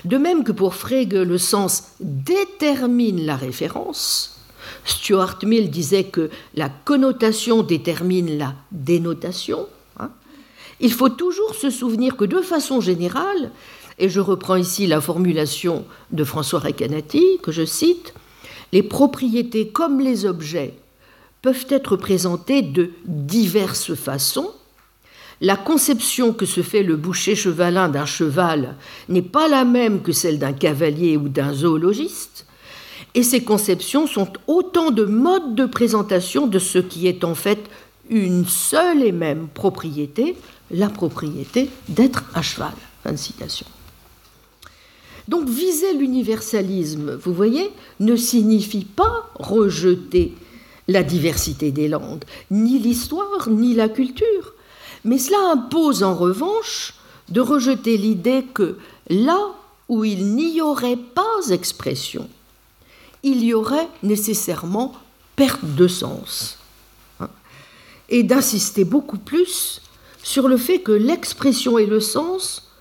De même que pour Frege, le sens détermine la référence, Stuart Mill disait que la connotation détermine la dénotation. Hein. il faut toujours se souvenir que de façon générale, et je reprends ici la formulation de François Recanati, que je cite, les propriétés comme les objets peuvent être présentées de diverses façons. La conception que se fait le boucher chevalin d'un cheval n'est pas la même que celle d'un cavalier ou d'un zoologiste, et ces conceptions sont autant de modes de présentation de ce qui est en fait une seule et même propriété, la propriété d'être un cheval. Fin de citation. Donc viser l'universalisme, vous voyez, ne signifie pas rejeter la diversité des langues, ni l'histoire, ni la culture. Mais cela impose en revanche de rejeter l'idée que là où il n'y aurait pas expression, il y aurait nécessairement perte de sens. Hein, et d'insister beaucoup plus sur le fait que l'expression et le sens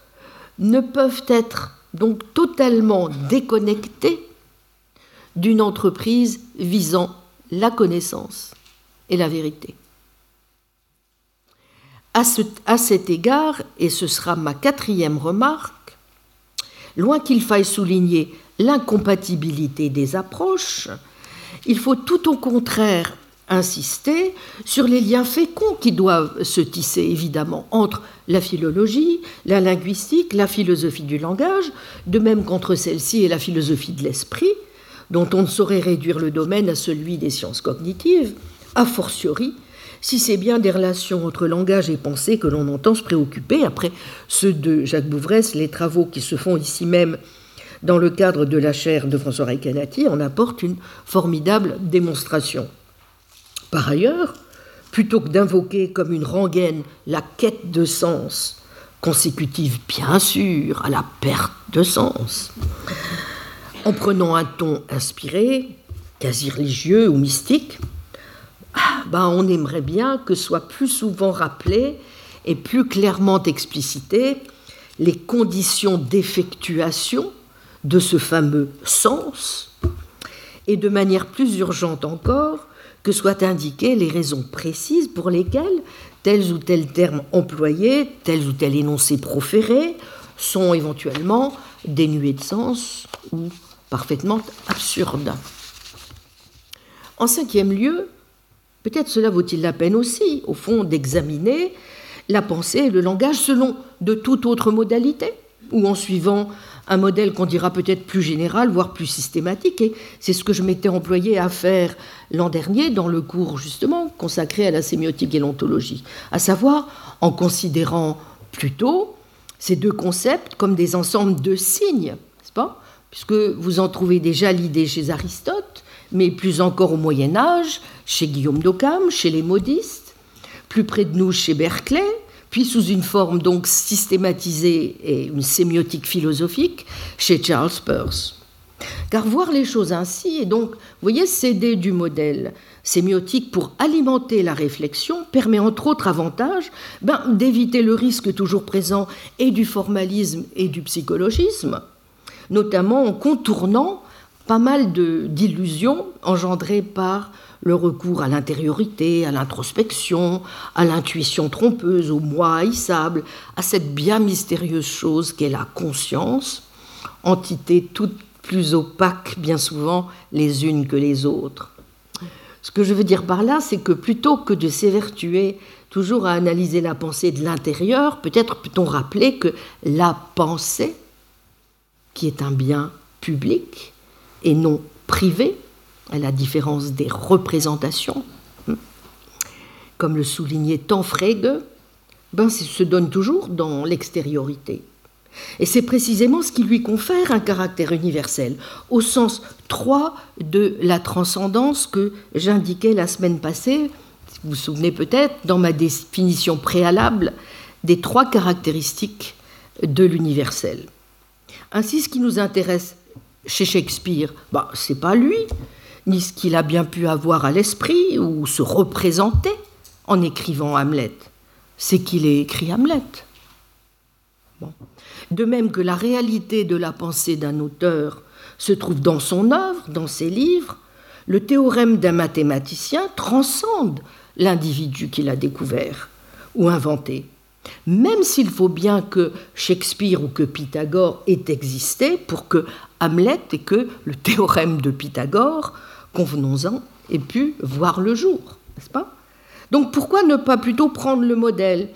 ne peuvent être donc totalement déconnecté d'une entreprise visant la connaissance et la vérité. À, cet égard, et ce sera ma quatrième remarque, loin qu'il faille souligner l'incompatibilité des approches, il faut tout au contraire insister sur les liens féconds qui doivent se tisser évidemment entre la philologie, la linguistique, la philosophie du langage, de même qu'entre celle-ci et la philosophie de l'esprit, dont on ne saurait réduire le domaine à celui des sciences cognitives, a fortiori si c'est bien des relations entre langage et pensée que l'on entend se préoccuper, après ceux de Jacques Bouvresse, les travaux qui se font ici même dans le cadre de la chaire de François Recanati en apportent une formidable démonstration. Par ailleurs, plutôt que d'invoquer comme une rengaine la quête de sens, consécutive bien sûr à la perte de sens, en prenant un ton inspiré, quasi religieux ou mystique, ben on aimerait bien que soit plus souvent rappelé et plus clairement explicité les conditions d'effectuation de ce fameux sens, et de manière plus urgente encore, que soient indiquées les raisons précises pour lesquelles tels ou tels termes employés, tels ou tels énoncés proférés sont éventuellement dénués de sens ou parfaitement absurdes. En cinquième lieu, peut-être cela vaut-il la peine aussi, au fond, d'examiner la pensée et le langage selon de toute autre modalité, ou en suivant un modèle qu'on dira peut-être plus général, voire plus systématique. Et c'est ce que je m'étais employé à faire l'an dernier dans le cours justement consacré à la sémiotique et l'ontologie, à savoir en considérant plutôt ces deux concepts comme des ensembles de signes, n'est-ce pas? Puisque vous en trouvez déjà l'idée chez Aristote, mais plus encore au Moyen Âge, chez Guillaume d'Occam, chez les modistes, plus près de nous chez Berkeley, puis sous une forme donc systématisée et une sémiotique philosophique chez Charles Peirce. Car voir les choses ainsi et donc, vous voyez, céder du modèle sémiotique pour alimenter la réflexion permet entre autres avantages ben, d'éviter le risque toujours présent et du formalisme et du psychologisme, notamment en contournant pas mal d'illusions engendrées par le recours à l'intériorité, à l'introspection, à l'intuition trompeuse, au moi haïssable, à cette bien mystérieuse chose qu'est la conscience, entité toute plus opaque bien souvent les unes que les autres. Ce que je veux dire par là, c'est que plutôt que de s'évertuer toujours à analyser la pensée de l'intérieur, peut-être peut-on rappeler que la pensée, qui est un bien public et non privé, à la différence des représentations, comme le soulignait tant ben, se donne toujours dans l'extériorité. Et c'est précisément ce qui lui confère un caractère universel, au sens 3 de la transcendance que j'indiquais la semaine passée, vous vous souvenez peut-être, dans ma définition préalable des trois caractéristiques de l'universel. Ainsi, ce qui nous intéresse chez Shakespeare, ben, c'est pas lui, ni ce qu'il a bien pu avoir à l'esprit ou se représenter en écrivant Hamlet. C'est qu'il ait écrit Hamlet. De même que la réalité de la pensée d'un auteur se trouve dans son œuvre, dans ses livres, le théorème d'un mathématicien transcende l'individu qu'il a découvert ou inventé. Même s'il faut bien que Shakespeare ou que Pythagore ait existé pour que Hamlet et que le théorème de Pythagore convenons-en, ait pu voir le jour, n'est-ce pas? Donc pourquoi ne pas plutôt prendre le modèle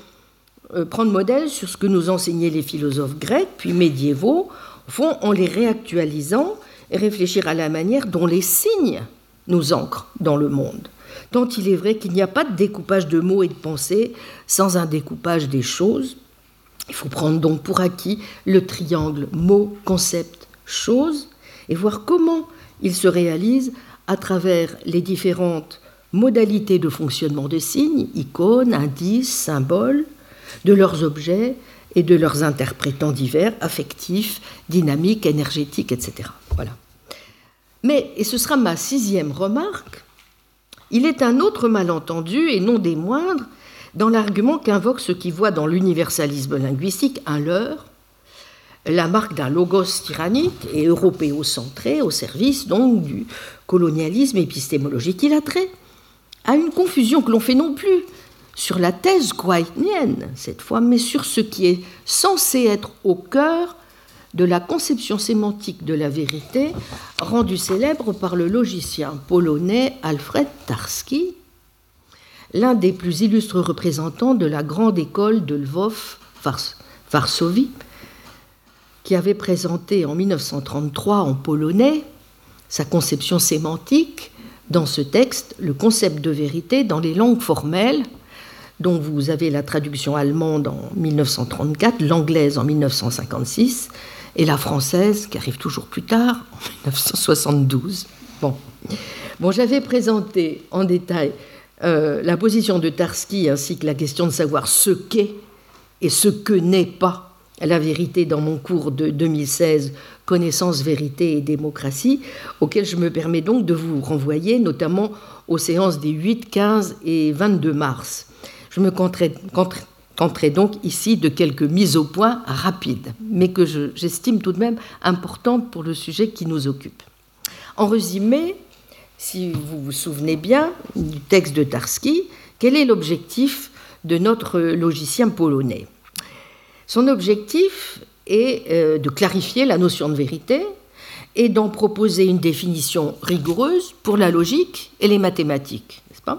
euh, prendre modèle sur ce que nous enseignaient les philosophes grecs puis médiévaux, au fond, en les réactualisant et réfléchir à la manière dont les signes nous ancrent dans le monde. Tant il est vrai qu'il n'y a pas de découpage de mots et de pensées sans un découpage des choses. Il faut prendre donc pour acquis le triangle mot, concept, chose et voir comment il se réalise à travers les différentes modalités de fonctionnement de signes, icônes, indices, symboles, de leurs objets et de leurs interprétants divers, affectifs, dynamiques, énergétiques, etc. Voilà. Mais, et ce sera ma sixième remarque, il est un autre malentendu, et non des moindres, dans l'argument qu'invoque ceux qui voient dans l'universalisme linguistique un leurre, la marque d'un logos tyrannique et européocentré au service donc du colonialisme épistémologique. Il a trait à une confusion que l'on fait non plus sur la thèse quaitnienne cette fois, mais sur ce qui est censé être au cœur de la conception sémantique de la vérité rendue célèbre par le logicien polonais Alfred Tarski, l'un des plus illustres représentants de la grande école de Lvov-Varsovie, qui avait présenté en 1933 en polonais sa conception sémantique dans ce texte, le concept de vérité dans les langues formelles, dont vous avez la traduction allemande en 1934, l'anglaise en 1956 et la française qui arrive toujours plus tard en 1972. Bon, bon j'avais présenté en détail euh, la position de Tarski ainsi que la question de savoir ce qu'est et ce que n'est pas la vérité dans mon cours de 2016 Connaissance, vérité et démocratie, auquel je me permets donc de vous renvoyer, notamment aux séances des 8, 15 et 22 mars. Je me contenterai donc ici de quelques mises au point rapides, mais que j'estime tout de même importantes pour le sujet qui nous occupe. En résumé, si vous vous souvenez bien du texte de Tarski, quel est l'objectif de notre logicien polonais? Son objectif est euh, de clarifier la notion de vérité et d'en proposer une définition rigoureuse pour la logique et les mathématiques, n'est-ce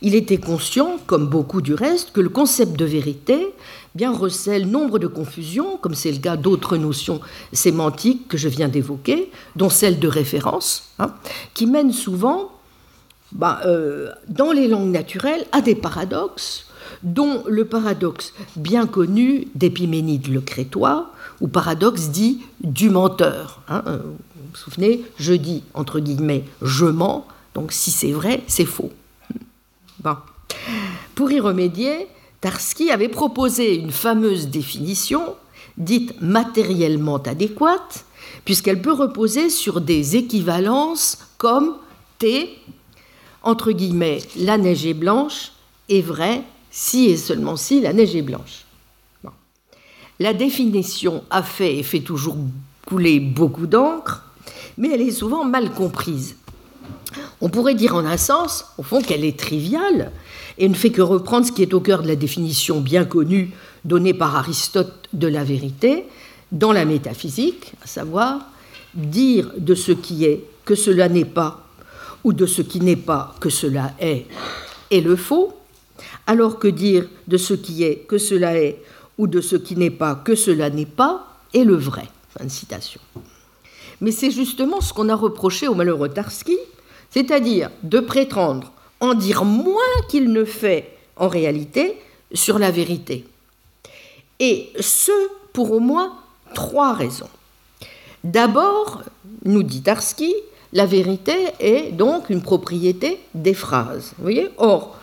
Il était conscient, comme beaucoup du reste, que le concept de vérité bien recèle nombre de confusions, comme c'est le cas d'autres notions sémantiques que je viens d'évoquer, dont celle de référence, hein, qui mènent souvent, bah, euh, dans les langues naturelles, à des paradoxes, dont le paradoxe bien connu d'Épiménide le Crétois, ou paradoxe dit du menteur. Hein, euh, vous vous souvenez, je dis, entre guillemets, je mens, donc si c'est vrai, c'est faux. Bon. Pour y remédier, Tarski avait proposé une fameuse définition, dite matériellement adéquate, puisqu'elle peut reposer sur des équivalences comme T, entre guillemets, la neige est blanche, est vrai si et seulement si la neige est blanche. La définition a fait et fait toujours couler beaucoup d'encre, mais elle est souvent mal comprise. On pourrait dire en un sens, au fond, qu'elle est triviale, et ne fait que reprendre ce qui est au cœur de la définition bien connue donnée par Aristote de la vérité dans la métaphysique, à savoir dire de ce qui est que cela n'est pas, ou de ce qui n'est pas que cela est, est le faux, alors que dire de ce qui est que cela est, ou de ce qui n'est pas que cela n'est pas, est le vrai. Fin de citation. Mais c'est justement ce qu'on a reproché au malheureux Tarski, c'est-à-dire de prétendre en dire moins qu'il ne fait en réalité sur la vérité. Et ce, pour au moins trois raisons. D'abord, nous dit Tarski, la vérité est donc une propriété des phrases. Voyez? Or,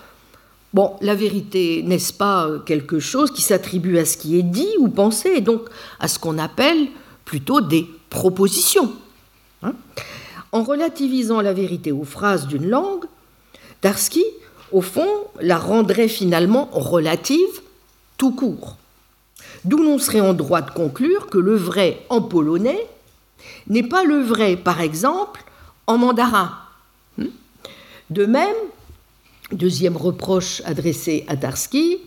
bon, la vérité, n'est-ce pas quelque chose qui s'attribue à ce qui est dit ou pensé, et donc à ce qu'on appelle plutôt des propositions. Hein en relativisant la vérité aux phrases d'une langue, Tarski, au fond, la rendrait finalement relative tout court. D'où l'on serait en droit de conclure que le vrai en polonais n'est pas le vrai, par exemple, en mandarin. Hmm? De même, deuxième reproche adressé à Tarski,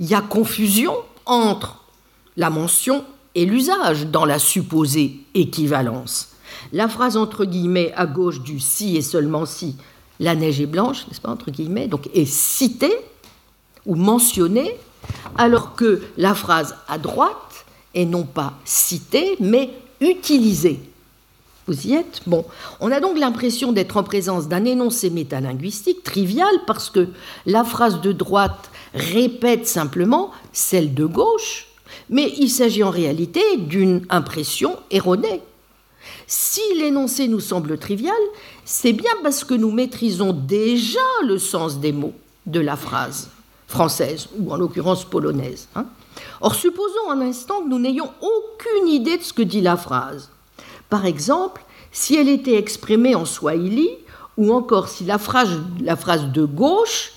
il y a confusion entre la mention et l'usage dans la supposée équivalence. La phrase entre guillemets à gauche du si et seulement si la neige est blanche, n'est-ce pas, entre guillemets, donc est citée ou mentionnée, alors que la phrase à droite est non pas citée, mais utilisée. Vous y êtes Bon, on a donc l'impression d'être en présence d'un énoncé métalinguistique trivial parce que la phrase de droite répète simplement celle de gauche, mais il s'agit en réalité d'une impression erronée. Si l'énoncé nous semble trivial, c'est bien parce que nous maîtrisons déjà le sens des mots de la phrase française, ou en l'occurrence polonaise. Hein. Or, supposons un instant que nous n'ayons aucune idée de ce que dit la phrase. Par exemple, si elle était exprimée en swahili, ou encore si la phrase, de gauche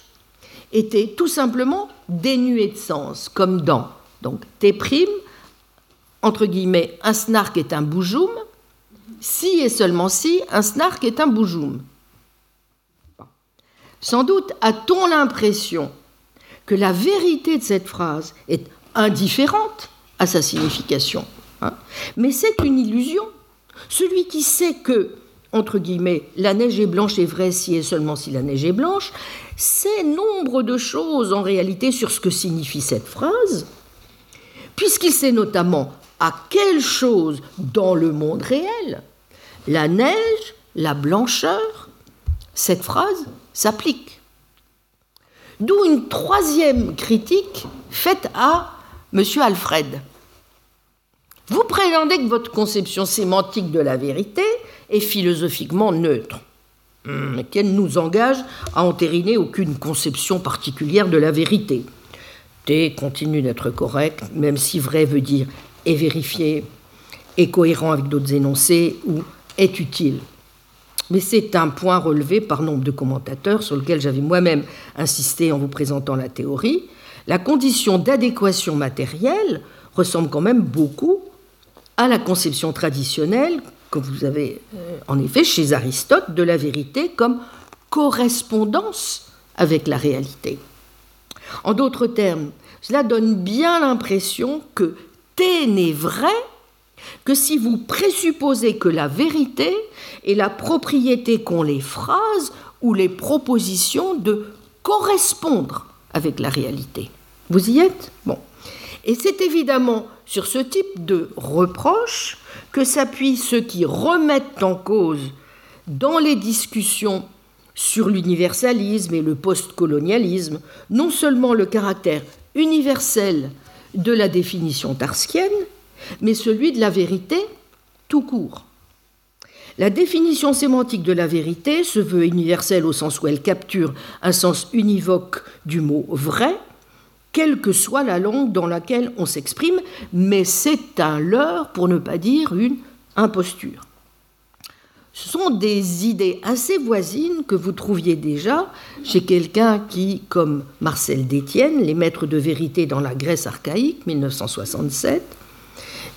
était tout simplement dénuée de sens, comme dans donc T', entre guillemets, un snark est un boujoum, si et seulement si, un snark est un boujoum. Sans doute a-t-on l'impression que la vérité de cette phrase est indifférente à sa signification. Hein. Mais c'est une illusion. Celui qui sait que, entre guillemets, la neige est blanche est vrai si et seulement si la neige est blanche, sait nombre de choses en réalité sur ce que signifie cette phrase, puisqu'il sait notamment à quelle chose dans le monde réel la neige, la blancheur, cette phrase s'applique. D'où une troisième critique faite à M. Alfred. Vous prétendez que votre conception sémantique de la vérité est philosophiquement neutre, hum, qu'elle nous engage à entériner aucune conception particulière de la vérité. T continue d'être correct, même si vrai veut dire est vérifié, est cohérent avec d'autres énoncés ou est utile. Mais c'est un point relevé par nombre de commentateurs sur lequel j'avais moi-même insisté en vous présentant la théorie. La condition d'adéquation matérielle ressemble quand même beaucoup à la conception traditionnelle comme vous avez euh, en effet chez Aristote, de la vérité comme correspondance avec la réalité. En d'autres termes, cela donne bien l'impression que T n'est vrai que si vous présupposez que la vérité est la propriété qu'ont les phrases ou les propositions de correspondre avec la réalité. Vous y êtes? Bon. Et c'est évidemment sur ce type de reproche que s'appuient ceux qui remettent en cause dans les discussions sur l'universalisme et le postcolonialisme non seulement le caractère universel de la définition tarskienne, mais celui de la vérité tout court. La définition sémantique de la vérité se veut universelle au sens où elle capture un sens univoque du mot vrai, quelle que soit la langue dans laquelle on s'exprime, mais c'est un leurre, pour ne pas dire une imposture. Ce sont des idées assez voisines que vous trouviez déjà chez quelqu'un qui, comme Marcel Détienne, les maîtres de vérité dans la Grèce archaïque, 1967,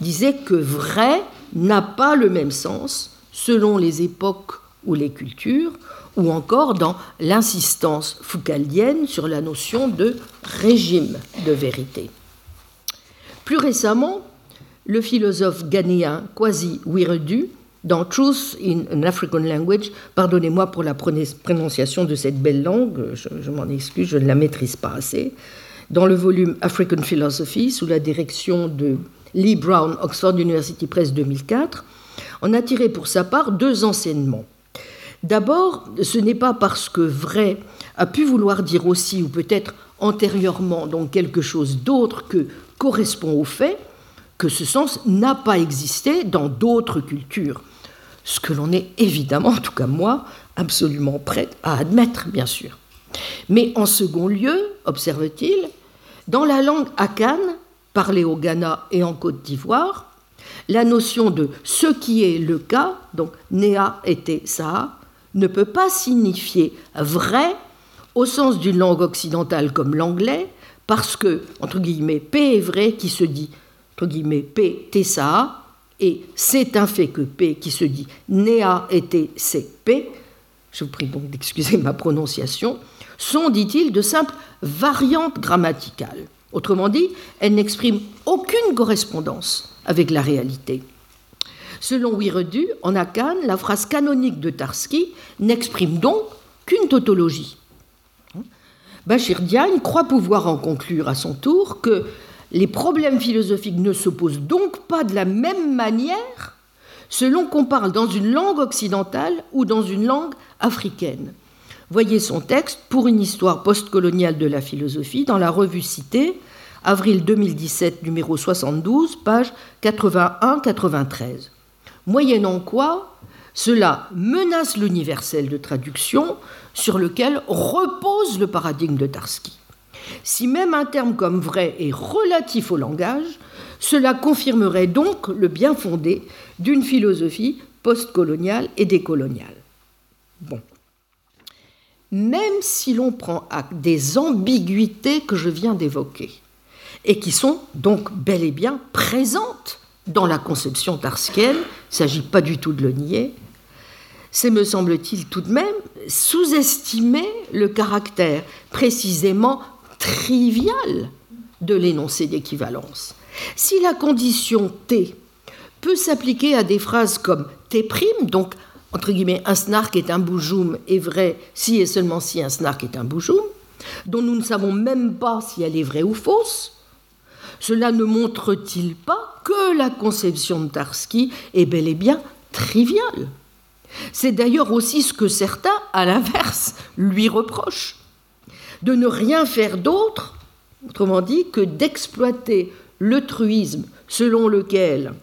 disait que vrai n'a pas le même sens selon les époques ou les cultures, ou encore dans l'insistance foucaldienne sur la notion de régime de vérité. Plus récemment, le philosophe ghanéen Kwasi Wiredu, dans Truth in an African Language, pardonnez-moi pour la prononciation de cette belle langue, je, je m'en excuse, je ne la maîtrise pas assez, dans le volume African Philosophy, sous la direction de Lee Brown, Oxford University Press 2004, en a tiré pour sa part deux enseignements. D'abord, ce n'est pas parce que vrai a pu vouloir dire aussi, ou peut-être antérieurement, donc quelque chose d'autre que correspond au fait, que ce sens n'a pas existé dans d'autres cultures. Ce que l'on est évidemment, en tout cas moi, absolument prête à admettre, bien sûr. Mais en second lieu, observe-t-il, dans la langue Akan, parlée au Ghana et en Côte d'Ivoire, la notion de ce qui est le cas, donc Néa était ça, ne peut pas signifier vrai au sens d'une langue occidentale comme l'anglais, parce que, entre guillemets, P est vrai qui se dit, entre guillemets, P ça, et c'est un fait que P qui se dit Néa était P, je vous prie donc d'excuser ma prononciation, sont, dit-il, de simples variantes grammaticales. Autrement dit, elles n'expriment aucune correspondance avec la réalité. Selon Wiredu, en Akan, la phrase canonique de Tarski n'exprime donc qu'une tautologie. Bachir Diagne croit pouvoir en conclure à son tour que les problèmes philosophiques ne se posent donc pas de la même manière selon qu'on parle dans une langue occidentale ou dans une langue africaine. Voyez son texte pour une histoire postcoloniale de la philosophie dans la revue citée, avril 2017, numéro 72, page 81-93 moyennant quoi cela menace l'universel de traduction sur lequel repose le paradigme de Tarski. Si même un terme comme vrai est relatif au langage, cela confirmerait donc le bien fondé d'une philosophie postcoloniale et décoloniale. Bon. Même si l'on prend acte des ambiguïtés que je viens d'évoquer, et qui sont donc bel et bien présentes dans la conception tarskienne, il ne s'agit pas du tout de le nier, c'est, me semble-t-il, tout de même sous-estimer le caractère précisément trivial de l'énoncé d'équivalence. Si la condition T peut s'appliquer à des phrases comme T', donc entre guillemets un snark est un boujoum est vrai si et seulement si un snark est un boujoum, dont nous ne savons même pas si elle est vraie ou fausse, cela ne montre-t-il pas que la conception de Tarski est bel et bien triviale C'est d'ailleurs aussi ce que certains, à l'inverse, lui reprochent, de ne rien faire d'autre, autrement dit, que d'exploiter le truisme selon lequel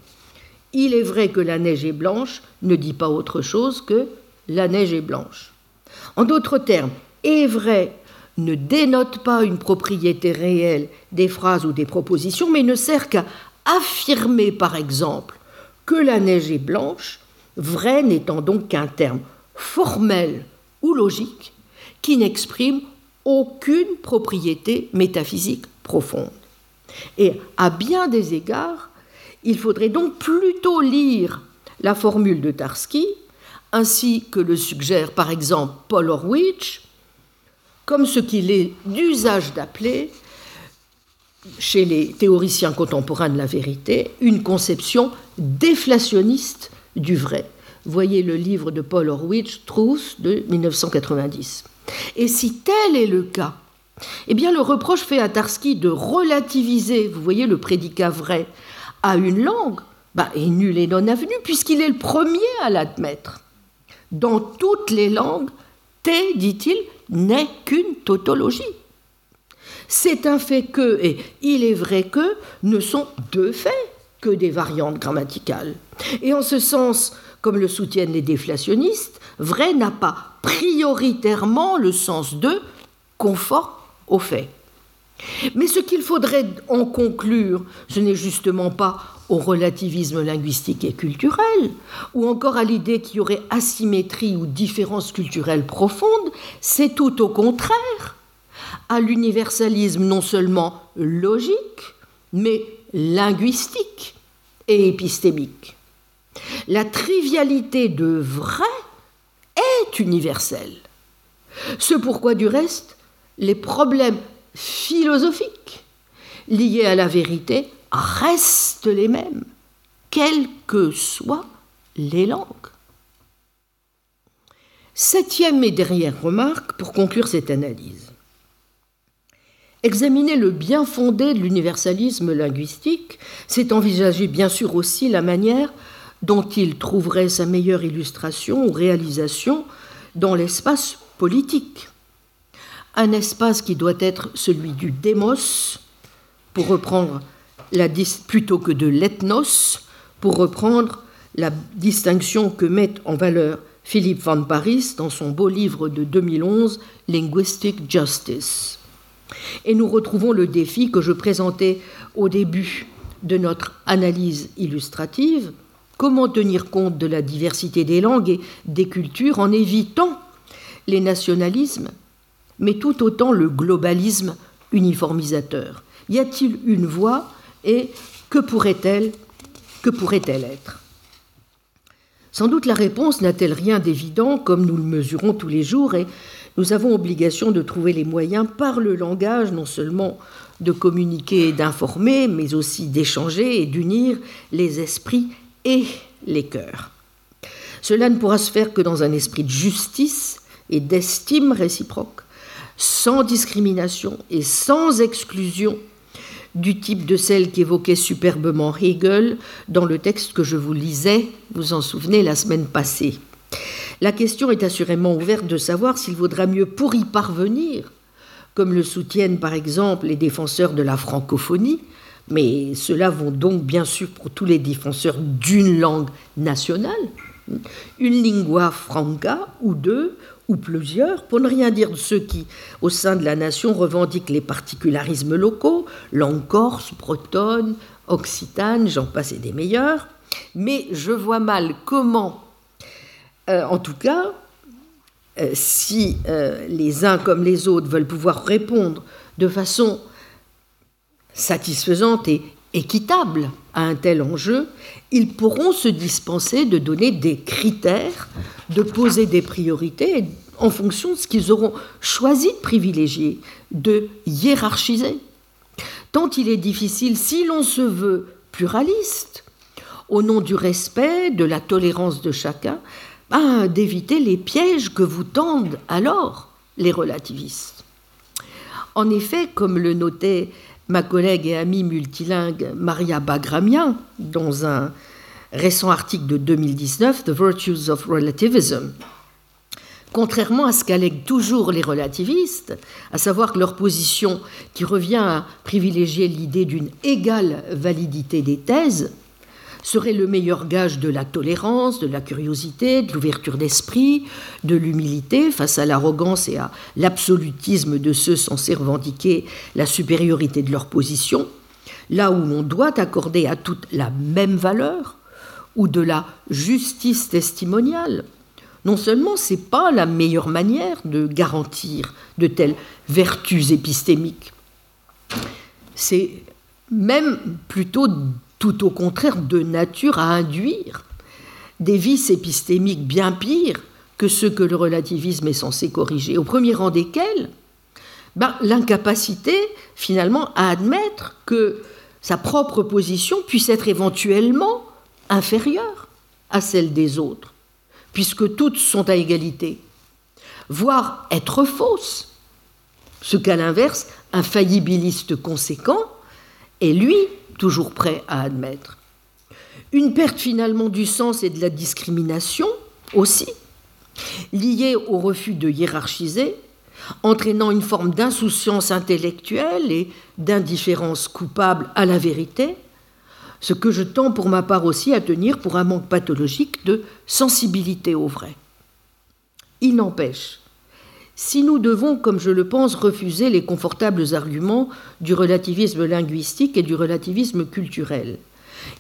il est vrai que la neige est blanche ne dit pas autre chose que la neige est blanche. En d'autres termes, est vrai ne dénote pas une propriété réelle des phrases ou des propositions, mais ne sert qu'à affirmer, par exemple, que la neige est blanche, vrai n'étant donc qu'un terme formel ou logique qui n'exprime aucune propriété métaphysique profonde. Et à bien des égards, il faudrait donc plutôt lire la formule de Tarski, ainsi que le suggère par exemple Paul Orwich, comme ce qu'il est d'usage d'appeler, chez les théoriciens contemporains de la vérité, une conception déflationniste du vrai. Voyez le livre de Paul Orwich, Truth, de 1990. Et si tel est le cas, eh bien le reproche fait à Tarski de relativiser, vous voyez le prédicat vrai, à une langue, bah, est nul et non avenu, puisqu'il est le premier à l'admettre. Dans toutes les langues, T, dit-il, n'est qu'une tautologie. C'est un fait que, et il est vrai que, ne sont deux faits que des variantes grammaticales. Et en ce sens, comme le soutiennent les déflationnistes, vrai n'a pas prioritairement le sens de conforme au fait. Mais ce qu'il faudrait en conclure, ce n'est justement pas au relativisme linguistique et culturel, ou encore à l'idée qu'il y aurait asymétrie ou différence culturelle profonde, c'est tout au contraire l'universalisme non seulement logique, mais linguistique et épistémique. La trivialité de vrai est universelle. Ce pourquoi, du reste, les problèmes philosophiques liés à la vérité restent les mêmes, quelles que soient les langues. Septième et dernière remarque pour conclure cette analyse. Examiner le bien fondé de l'universalisme linguistique, c'est envisager bien sûr aussi la manière dont il trouverait sa meilleure illustration ou réalisation dans l'espace politique. Un espace qui doit être celui du démos, pour reprendre la plutôt que de l'ethnos, pour reprendre la distinction que met en valeur Philippe Van Paris dans son beau livre de 2011, Linguistic Justice. Et nous retrouvons le défi que je présentais au début de notre analyse illustrative, comment tenir compte de la diversité des langues et des cultures en évitant les nationalismes, mais tout autant le globalisme uniformisateur? Y a-t-il une voie et que pourrait-elle être? Sans doute la réponse n'a-t-elle rien d'évident comme nous le mesurons tous les jours et nous avons obligation de trouver les moyens par le langage non seulement de communiquer et d'informer, mais aussi d'échanger et d'unir les esprits et les cœurs. Cela ne pourra se faire que dans un esprit de justice et d'estime réciproque, sans discrimination et sans exclusion du type de celle qu'évoquait superbement Hegel dans le texte que je vous lisais, vous en souvenez, la semaine passée. La question est assurément ouverte de savoir s'il vaudra mieux pour y parvenir, comme le soutiennent par exemple les défenseurs de la francophonie, mais cela vaut donc bien sûr pour tous les défenseurs d'une langue nationale, une lingua franca ou deux ou plusieurs, pour ne rien dire de ceux qui, au sein de la nation, revendiquent les particularismes locaux, langue corse, bretonne, occitane, j'en passe et des meilleurs. Mais je vois mal comment euh, en tout cas, euh, si euh, les uns comme les autres veulent pouvoir répondre de façon satisfaisante et équitable à un tel enjeu, ils pourront se dispenser de donner des critères, de poser des priorités en fonction de ce qu'ils auront choisi de privilégier, de hiérarchiser. Tant il est difficile, si l'on se veut pluraliste, au nom du respect, de la tolérance de chacun, d'éviter les pièges que vous tendent alors les relativistes. En effet, comme le notait ma collègue et amie multilingue Maria Bagramia dans un récent article de 2019, The Virtues of Relativism, contrairement à ce qu'allèguent toujours les relativistes, à savoir que leur position qui revient à privilégier l'idée d'une égale validité des thèses, serait le meilleur gage de la tolérance, de la curiosité, de l'ouverture d'esprit, de l'humilité face à l'arrogance et à l'absolutisme de ceux censés revendiquer la supériorité de leur position, là où l'on doit accorder à toutes la même valeur, ou de la justice testimoniale. Non seulement c'est pas la meilleure manière de garantir de telles vertus épistémiques, c'est même plutôt tout au contraire de nature à induire des vices épistémiques bien pires que ceux que le relativisme est censé corriger, au premier rang desquels ben, l'incapacité finalement à admettre que sa propre position puisse être éventuellement inférieure à celle des autres, puisque toutes sont à égalité, voire être fausses, ce qu'à l'inverse un faillibiliste conséquent est lui toujours prêt à admettre. Une perte finalement du sens et de la discrimination aussi, liée au refus de hiérarchiser, entraînant une forme d'insouciance intellectuelle et d'indifférence coupable à la vérité, ce que je tends pour ma part aussi à tenir pour un manque pathologique de sensibilité au vrai. Il n'empêche, si nous devons, comme je le pense, refuser les confortables arguments du relativisme linguistique et du relativisme culturel,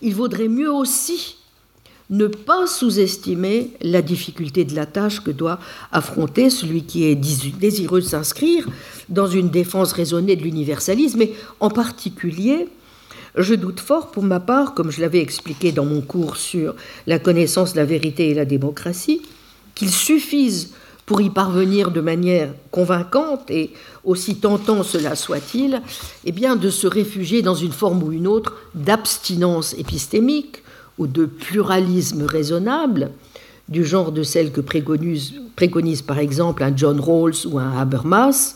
il vaudrait mieux aussi ne pas sous-estimer la difficulté de la tâche que doit affronter celui qui est désireux de s'inscrire dans une défense raisonnée de l'universalisme, et en particulier, je doute fort pour ma part, comme je l'avais expliqué dans mon cours sur la connaissance la vérité et la démocratie, qu'il suffise pour y parvenir de manière convaincante et aussi tentant cela soit-il, eh bien de se réfugier dans une forme ou une autre d'abstinence épistémique ou de pluralisme raisonnable, du genre de celle que préconise, préconise par exemple un John Rawls ou un Habermas,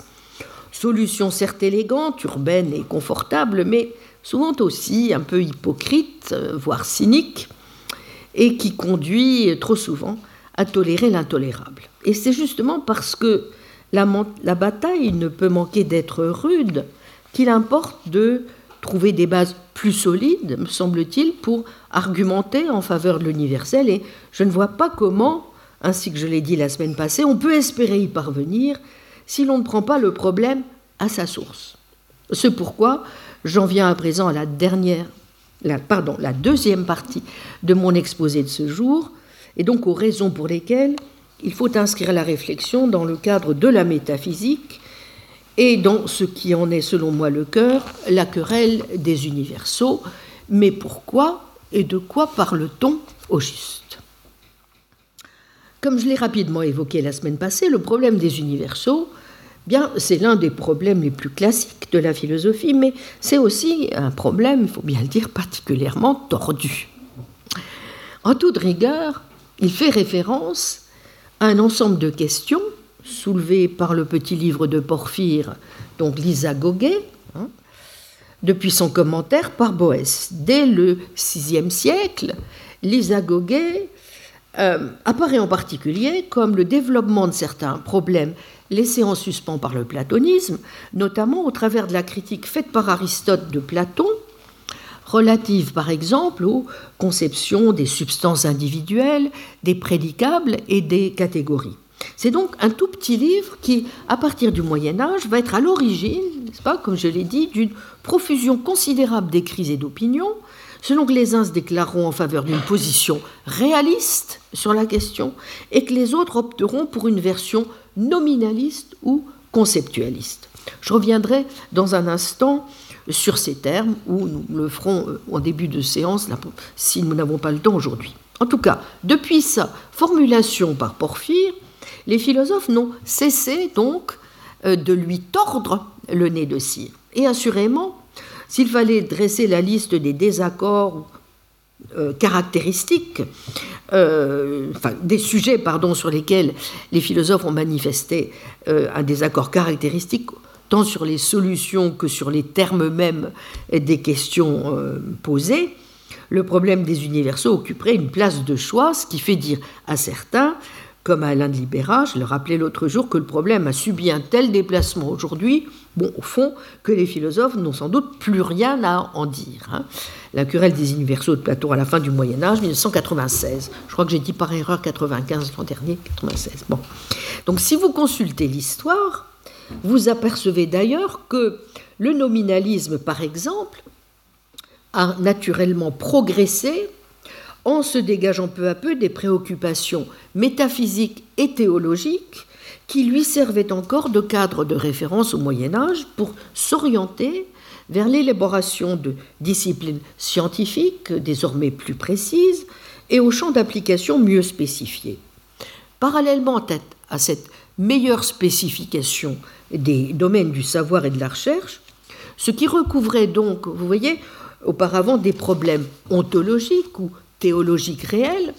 solution certes élégante, urbaine et confortable, mais souvent aussi un peu hypocrite, voire cynique, et qui conduit trop souvent à tolérer l'intolérable. Et c'est justement parce que la, bataille ne peut manquer d'être rude qu'il importe de trouver des bases plus solides, me semble-t-il, pour argumenter en faveur de l'universel. Et je ne vois pas comment, ainsi que je l'ai dit la semaine passée, on peut espérer y parvenir si l'on ne prend pas le problème à sa source. C'est pourquoi j'en viens à présent à la dernière, pardon, la deuxième partie de mon exposé de ce jour, et donc aux raisons pour lesquelles il faut inscrire la réflexion dans le cadre de la métaphysique et dans ce qui en est selon moi le cœur, la querelle des universaux. Mais pourquoi et de quoi parle-t-on au juste? Comme je l'ai rapidement évoqué la semaine passée, le problème des universaux, bien, c'est l'un des problèmes les plus classiques de la philosophie, mais c'est aussi un problème, il faut bien le dire, particulièrement tordu. En toute rigueur, il fait référence un ensemble de questions soulevées par le petit livre de Porphyre, donc Lisa Goguet, hein, depuis son commentaire par Boès. Dès le VIe siècle, Lisa Goguet euh, apparaît en particulier comme le développement de certains problèmes laissés en suspens par le platonisme, notamment au travers de la critique faite par Aristote de Platon, relative par exemple aux conceptions des substances individuelles, des prédicables et des catégories. C'est donc un tout petit livre qui, à partir du Moyen Âge, va être à l'origine, n'est-ce pas, comme je l'ai dit, d'une profusion considérable d'écrits et d'opinions, selon que les uns se déclareront en faveur d'une position réaliste sur la question et que les autres opteront pour une version nominaliste ou conceptualiste. Je reviendrai dans un instant sur ces termes, où nous le ferons euh, en début de séance si nous n'avons pas le temps aujourd'hui. En tout cas, depuis sa formulation par Porphyre, les philosophes n'ont cessé donc euh, de lui tordre le nez de cire. Et assurément, s'il fallait dresser la liste des désaccords euh, caractéristiques, des sujets pardon, sur lesquels les philosophes ont manifesté un désaccord caractéristique, tant sur les solutions que sur les termes mêmes des questions euh, posées, le problème des universaux occuperait une place de choix, ce qui fait dire à certains, comme à Alain de Libéra, je le rappelais l'autre jour, que le problème a subi un tel déplacement aujourd'hui, bon, au fond, que les philosophes n'ont sans doute plus rien à en dire. Hein. La querelle des universaux de Platon à la fin du Moyen Âge, 1996. Je crois que j'ai dit par erreur 95 l'an dernier, 96. Bon. Donc si vous consultez l'histoire, vous apercevez d'ailleurs que le nominalisme, par exemple, a naturellement progressé en se dégageant peu à peu des préoccupations métaphysiques et théologiques qui lui servaient encore de cadre de référence au Moyen Âge pour s'orienter vers l'élaboration de disciplines scientifiques désormais plus précises, et au champ d'application mieux spécifié. Parallèlement à cette meilleure spécification des domaines du savoir et de la recherche, ce qui recouvrait donc, vous voyez, auparavant des problèmes ontologiques ou théologiques réels,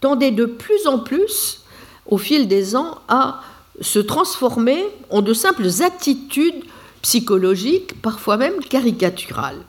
tendait de plus en plus, au fil des ans, à se transformer en de simples attitudes psychologiques, parfois même caricaturales.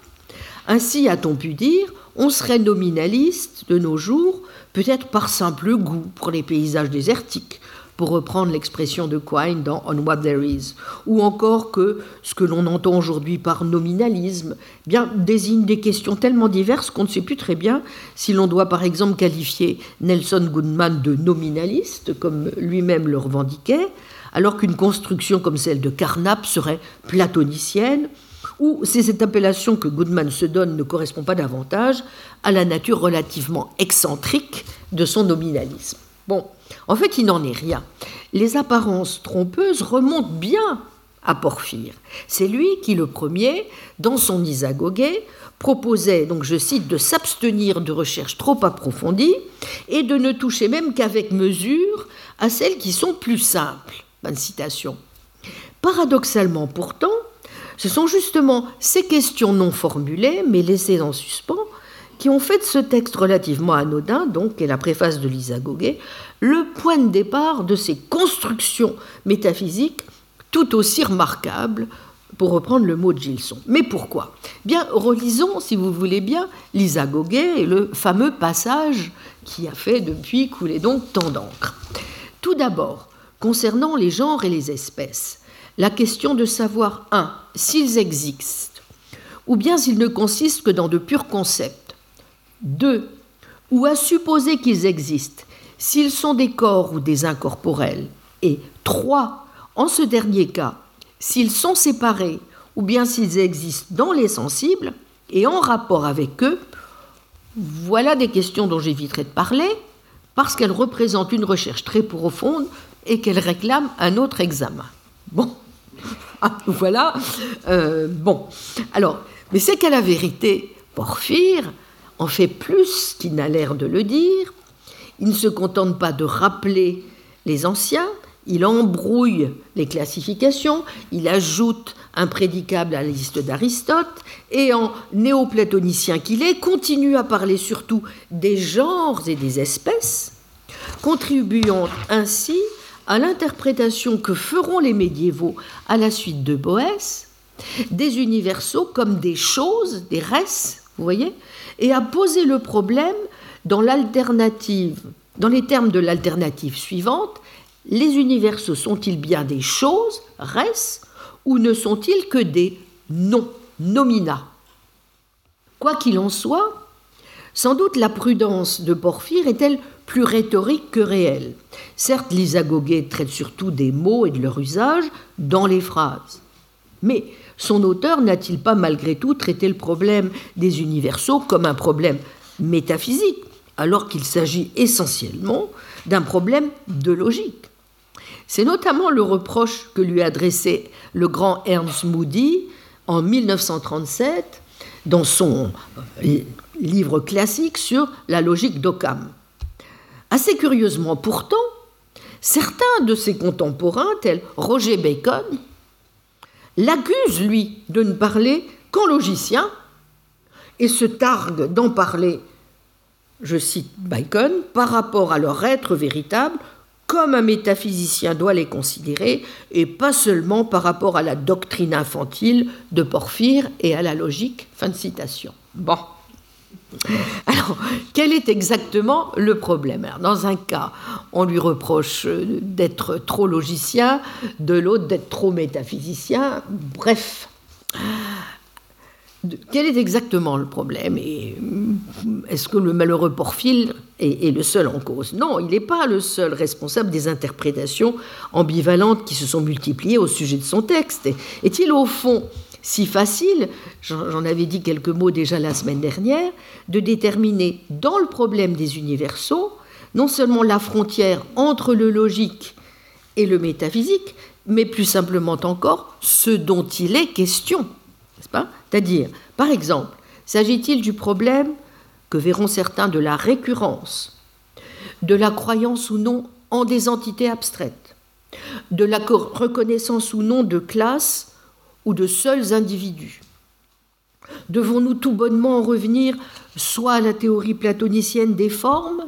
Ainsi, a-t-on pu dire, on serait nominaliste de nos jours, peut-être par simple goût pour les paysages désertiques, pour reprendre l'expression de Quine dans On What There Is, ou encore que ce que l'on entend aujourd'hui par nominalisme eh bien, désigne des questions tellement diverses qu'on ne sait plus très bien si l'on doit par exemple qualifier Nelson Goodman de nominaliste, comme lui-même le revendiquait, alors qu'une construction comme celle de Carnap serait platonicienne, ou si cette appellation que Goodman se donne ne correspond pas davantage à la nature relativement excentrique de son nominalisme. Bon, en fait, il n'en est rien. Les apparences trompeuses remontent bien à Porphyre. C'est lui qui, le premier, dans son Isagoguet, proposait, donc je cite, de s'abstenir de recherches trop approfondies et de ne toucher même qu'avec mesure à celles qui sont plus simples. Paradoxalement pourtant, ce sont justement ces questions non formulées, mais laissées en suspens, qui ont fait de ce texte relativement anodin, donc, et la préface de Lisa Goguet, le point de départ de ces constructions métaphysiques tout aussi remarquables, pour reprendre le mot de Gilson. Mais pourquoi? Bien, relisons, si vous voulez bien, Lisa Goguet et le fameux passage qui a fait depuis couler donc tant d'encre. Tout d'abord, concernant les genres et les espèces, la question de savoir, un, s'ils existent, ou bien s'ils ne consistent que dans de purs concepts, 2. Ou à supposer qu'ils existent, s'ils sont des corps ou des incorporels. Et 3. En ce dernier cas, s'ils sont séparés ou bien s'ils existent dans les sensibles et en rapport avec eux, voilà des questions dont j'éviterai de parler parce qu'elles représentent une recherche très profonde et qu'elles réclament un autre examen. Bon, ah, voilà. Euh, bon, alors, mais c'est qu'à la vérité, Porphyre en fait plus qu'il n'a l'air de le dire. Il ne se contente pas de rappeler les anciens, il embrouille les classifications, il ajoute un prédicable à la liste d'Aristote, et en néoplatonicien qu'il est, continue à parler surtout des genres et des espèces, contribuant ainsi à l'interprétation que feront les médiévaux à la suite de Boès des universaux comme des choses, des res, vous voyez, et a posé le problème dans l'alternative, dans les termes de l'alternative suivante les universaux sont-ils bien des choses, res, ou ne sont-ils que des noms, nomina? Quoi qu'il en soit, sans doute la prudence de Porphyre est-elle plus rhétorique que réelle. Certes, l'Isagoguet traite surtout des mots et de leur usage dans les phrases. Mais son auteur n'a-t-il pas malgré tout traité le problème des universaux comme un problème métaphysique, alors qu'il s'agit essentiellement d'un problème de logique? C'est notamment le reproche que lui adressait le grand Ernst Moody en 1937 dans son livre classique sur la logique d'Occam. Assez curieusement pourtant, certains de ses contemporains, tels Roger Bacon, l'accuse, lui, de ne parler qu'en logicien et se targue d'en parler, je cite Bacon, par rapport à leur être véritable, comme un métaphysicien doit les considérer, et pas seulement par rapport à la doctrine infantile de Porphyre et à la logique. Fin de citation. Bon. Alors, quel est exactement le problème? Dans un cas, on lui reproche d'être trop logicien, de l'autre d'être trop métaphysicien. Bref, quel est exactement le problème? Et est-ce que le malheureux Porphyre est, le seul en cause? Non, il n'est pas le seul responsable des interprétations ambivalentes qui se sont multipliées au sujet de son texte. Est-il au fond si facile, j'en avais dit quelques mots déjà la semaine dernière, de déterminer dans le problème des universaux non seulement la frontière entre le logique et le métaphysique, mais plus simplement encore ce dont il est question. C'est-à-dire, par exemple, s'agit-il du problème que verront certains de la récurrence, de la croyance ou non en des entités abstraites, de la reconnaissance ou non de classes ou de seuls individus. Devons-nous tout bonnement en revenir soit à la théorie platonicienne des formes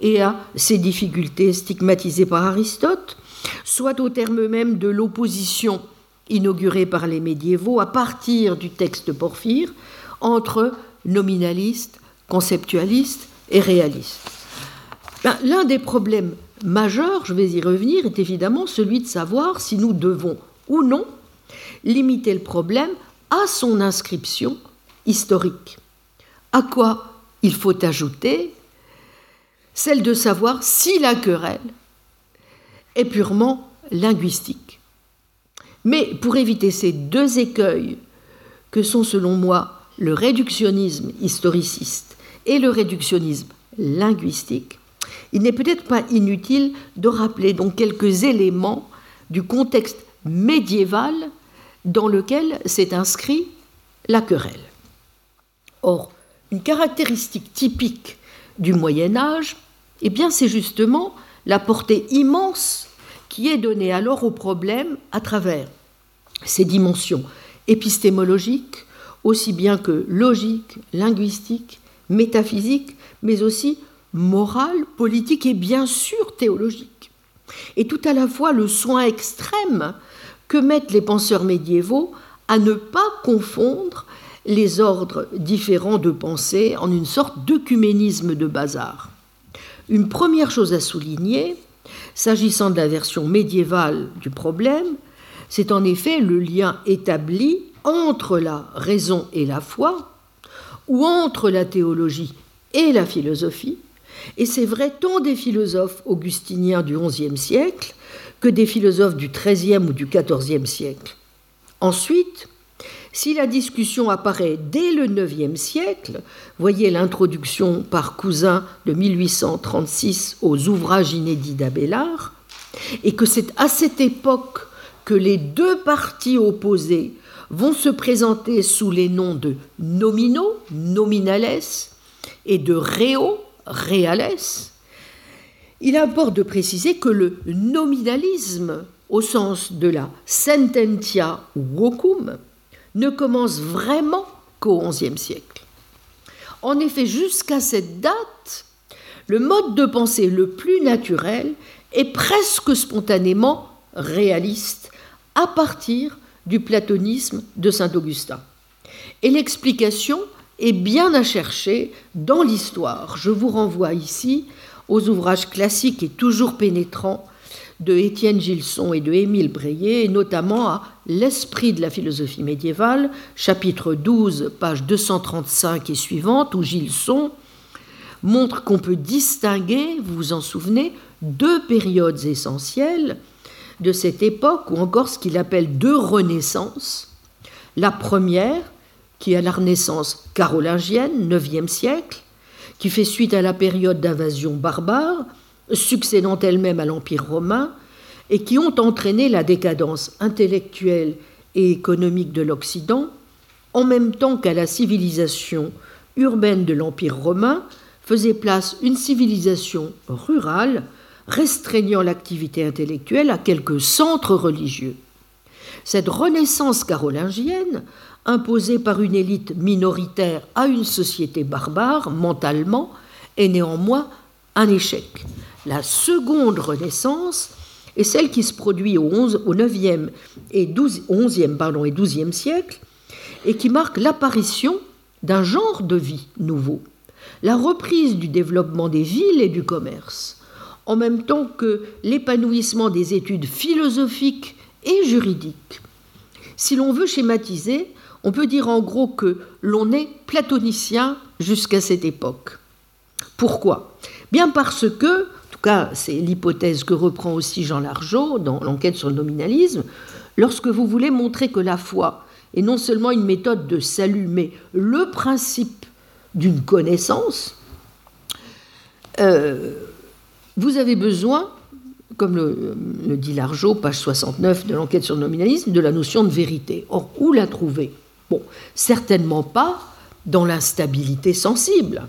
et à ses difficultés stigmatisées par Aristote, soit au terme même de l'opposition inaugurée par les médiévaux à partir du texte Porphyre entre nominalistes, conceptualistes et réalistes. Ben, l'un des problèmes majeurs, je vais y revenir, est évidemment celui de savoir si nous devons ou non limiter le problème à son inscription historique. À quoi il faut ajouter celle de savoir si la querelle est purement linguistique. Mais pour éviter ces deux écueils que sont selon moi le réductionnisme historiciste et le réductionnisme linguistique, il n'est peut-être pas inutile de rappeler donc quelques éléments du contexte médiéval dans lequel s'est inscrit la querelle. Or, une caractéristique typique du Moyen Âge, eh bien, c'est justement la portée immense qui est donnée alors au problème à travers ses dimensions épistémologiques, aussi bien que logiques, linguistiques, métaphysiques, mais aussi morales, politiques et bien sûr théologiques. Et tout à la fois le soin extrême que mettent les penseurs médiévaux à ne pas confondre les ordres différents de pensée en une sorte d'œcuménisme de bazar. Une première chose à souligner, s'agissant de la version médiévale du problème, c'est en effet le lien établi entre la raison et la foi, ou entre la théologie et la philosophie, et c'est vrai tant des philosophes augustiniens du XIe siècle que des philosophes du XIIIe ou du XIVe siècle. Ensuite, si la discussion apparaît dès le IXe siècle, voyez l'introduction par Cousin de 1836 aux ouvrages inédits d'Abélard, et que c'est à cette époque que les deux parties opposées vont se présenter sous les noms de nomino, nominales, et de reo, reales, il importe de préciser que le nominalisme, au sens de la sententia vocum, ne commence vraiment qu'au XIe siècle. En effet, jusqu'à cette date, le mode de pensée le plus naturel est presque spontanément réaliste à partir du platonisme de Saint Augustin. Et l'explication est bien à chercher dans l'histoire. Je vous renvoie ici aux ouvrages classiques et toujours pénétrants de Étienne Gilson et de Émile Breillet, et notamment à L'esprit de la philosophie médiévale, chapitre 12, page 235 et suivante, où Gilson montre qu'on peut distinguer, vous vous en souvenez, deux périodes essentielles de cette époque, ou encore ce qu'il appelle deux renaissances. La première, qui est la Renaissance carolingienne, 9e siècle, qui fait suite à la période d'invasion barbare, succédant elle-même à l'Empire romain, et qui ont entraîné la décadence intellectuelle et économique de l'Occident, en même temps qu'à la civilisation urbaine de l'Empire romain faisait place une civilisation rurale restreignant l'activité intellectuelle à quelques centres religieux. Cette renaissance carolingienne, imposée par une élite minoritaire à une société barbare mentalement, est néanmoins un échec. La seconde renaissance est celle qui se produit au, 11, au 9e et 12, 11e pardon, et 12e siècle et qui marque l'apparition d'un genre de vie nouveau, la reprise du développement des villes et du commerce, en même temps que l'épanouissement des études philosophiques et juridiques. Si l'on veut schématiser, on peut dire en gros que l'on est platonicien jusqu'à cette époque. Pourquoi? Bien parce que tout cas c'est l'hypothèse que reprend aussi Jean Largeau dans l'enquête sur le nominalisme, lorsque vous voulez montrer que la foi est non seulement une méthode de salut, mais le principe d'une connaissance, euh, vous avez besoin, comme le, le dit Largeau, page 69 de l'enquête sur le nominalisme, de la notion de vérité. Or, où la trouver? Bon, certainement pas dans l'instabilité sensible,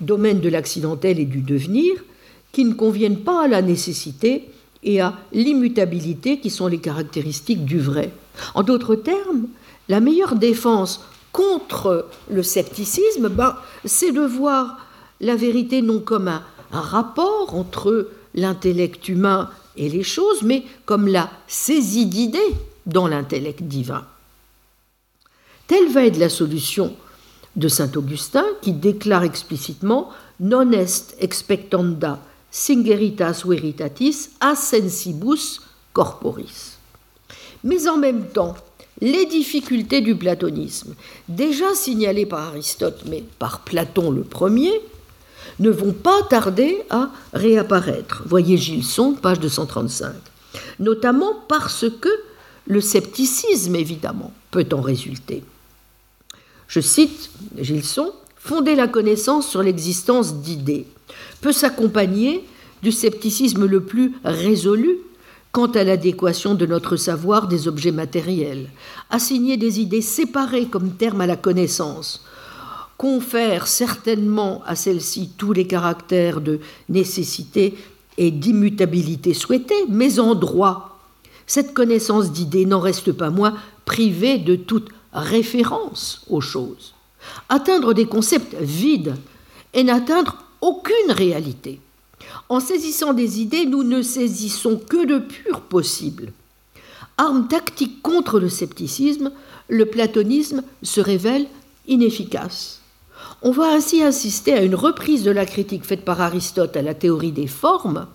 domaine de l'accidentel et du devenir, qui ne conviennent pas à la nécessité et à l'immutabilité qui sont les caractéristiques du vrai. En d'autres termes, la meilleure défense contre le scepticisme, ben, c'est de voir la vérité non comme un, un rapport entre l'intellect humain et les choses, mais comme la saisie d'idées dans l'intellect divin. Telle va être la solution de saint Augustin qui déclare explicitement non est expectanda singeritas veritatis ascensibus corporis. Mais en même temps, les difficultés du platonisme, déjà signalées par Aristote, mais par Platon le premier, ne vont pas tarder à réapparaître. Voyez Gilson, page 235. Notamment parce que le scepticisme, évidemment, peut en résulter. Je cite Gilson, fonder la connaissance sur l'existence d'idées peut s'accompagner du scepticisme le plus résolu quant à l'adéquation de notre savoir des objets matériels, assigner des idées séparées comme terme à la connaissance, confère certainement à celle-ci tous les caractères de nécessité et d'immutabilité souhaités, mais en droit, cette connaissance d'idées n'en reste pas moins privée de toute référence aux choses. Atteindre des concepts vides et n'atteindre aucune réalité. En saisissant des idées, nous ne saisissons que de pur possible. Arme tactique contre le scepticisme, le platonisme se révèle inefficace. On va ainsi assister à une reprise de la critique faite par Aristote à la théorie des formes,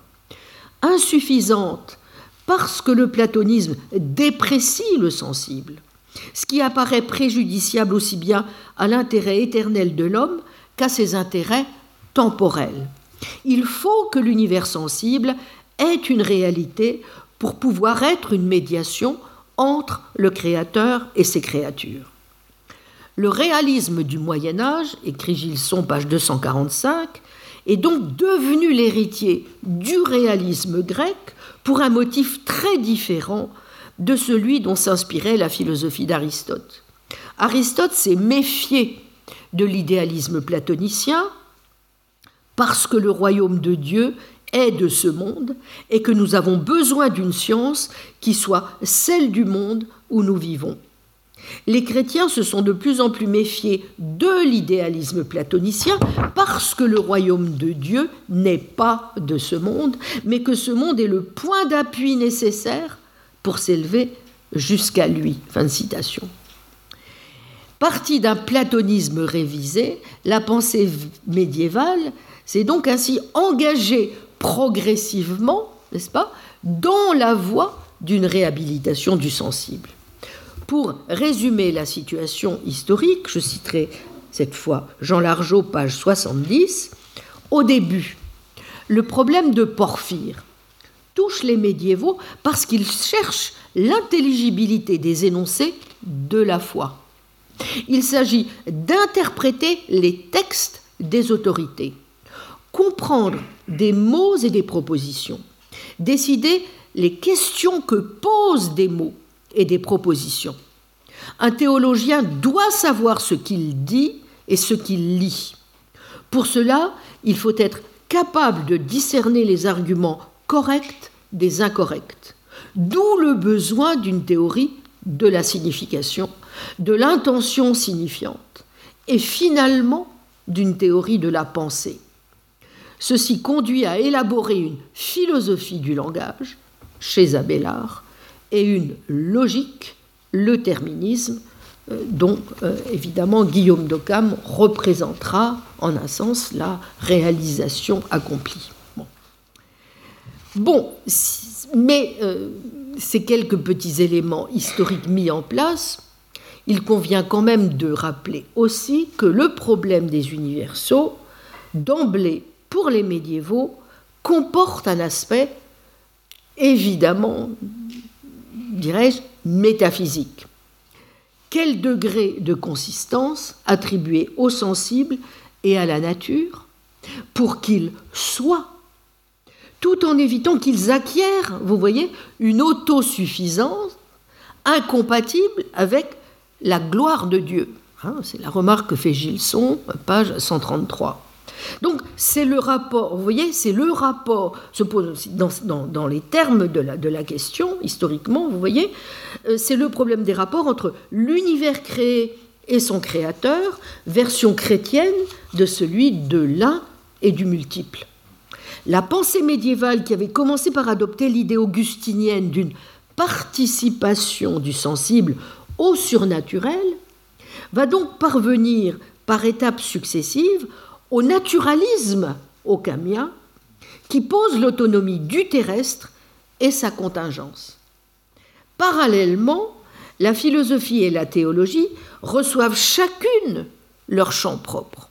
insuffisante parce que le platonisme déprécie le sensible, ce qui apparaît préjudiciable aussi bien à l'intérêt éternel de l'homme qu'à ses intérêts temporels. Il faut que l'univers sensible ait une réalité pour pouvoir être une médiation entre le Créateur et ses créatures. Le réalisme du Moyen Âge, écrit Gilson, page 245, est donc devenu l'héritier du réalisme grec pour un motif très différent de celui dont s'inspirait la philosophie d'Aristote. Aristote s'est méfié de l'idéalisme platonicien parce que le royaume de Dieu est de ce monde et que nous avons besoin d'une science qui soit celle du monde où nous vivons. Les chrétiens se sont de plus en plus méfiés de l'idéalisme platonicien parce que le royaume de Dieu n'est pas de ce monde, mais que ce monde est le point d'appui nécessaire pour s'élever jusqu'à lui. Fin de citation. Partie d'un platonisme révisé, la pensée médiévale s'est donc ainsi engagée progressivement, n'est-ce pas, dans la voie d'une réhabilitation du sensible. Pour résumer la situation historique, je citerai cette fois Jean Largeau, page 70. Au début, le problème de Porphyre touche les médiévaux parce qu'ils cherchent l'intelligibilité des énoncés de la foi. Il s'agit d'interpréter les textes des autorités, comprendre des mots et des propositions, décider les questions que posent des mots et des propositions. Un théologien doit savoir ce qu'il dit et ce qu'il lit. Pour cela, il faut être capable de discerner les arguments corrects des incorrects. D'où le besoin d'une théorie de la signification, de l'intention signifiante, et finalement d'une théorie de la pensée. Ceci conduit à élaborer une philosophie du langage chez Abélard et une logique, le terminisme, euh, dont euh, évidemment Guillaume d'Occam représentera en un sens la réalisation accomplie. Bon, mais euh, ces quelques petits éléments historiques mis en place, il convient quand même de rappeler aussi que le problème des universaux, d'emblée pour les médiévaux, comporte un aspect évidemment dirais-je, métaphysique. Quel degré de consistance attribuer au sensible et à la nature pour qu'ils soient, tout en évitant qu'ils acquièrent, vous voyez, une autosuffisance incompatible avec la gloire de Dieu. Hein, c'est la remarque que fait Gilson, page 133. Donc c'est le rapport, vous voyez, c'est le rapport, se pose dans, dans, les termes de la, de la, question, historiquement, vous voyez, euh, c'est le problème des rapports entre l'univers créé et son créateur, version chrétienne de celui de l'un et du multiple. La pensée médiévale qui avait commencé par adopter l'idée augustinienne d'une participation du sensible au surnaturel va donc parvenir par étapes successives au naturalisme ocamien qui pose l'autonomie du terrestre et sa contingence. Parallèlement, la philosophie et la théologie reçoivent chacune leur champ propre.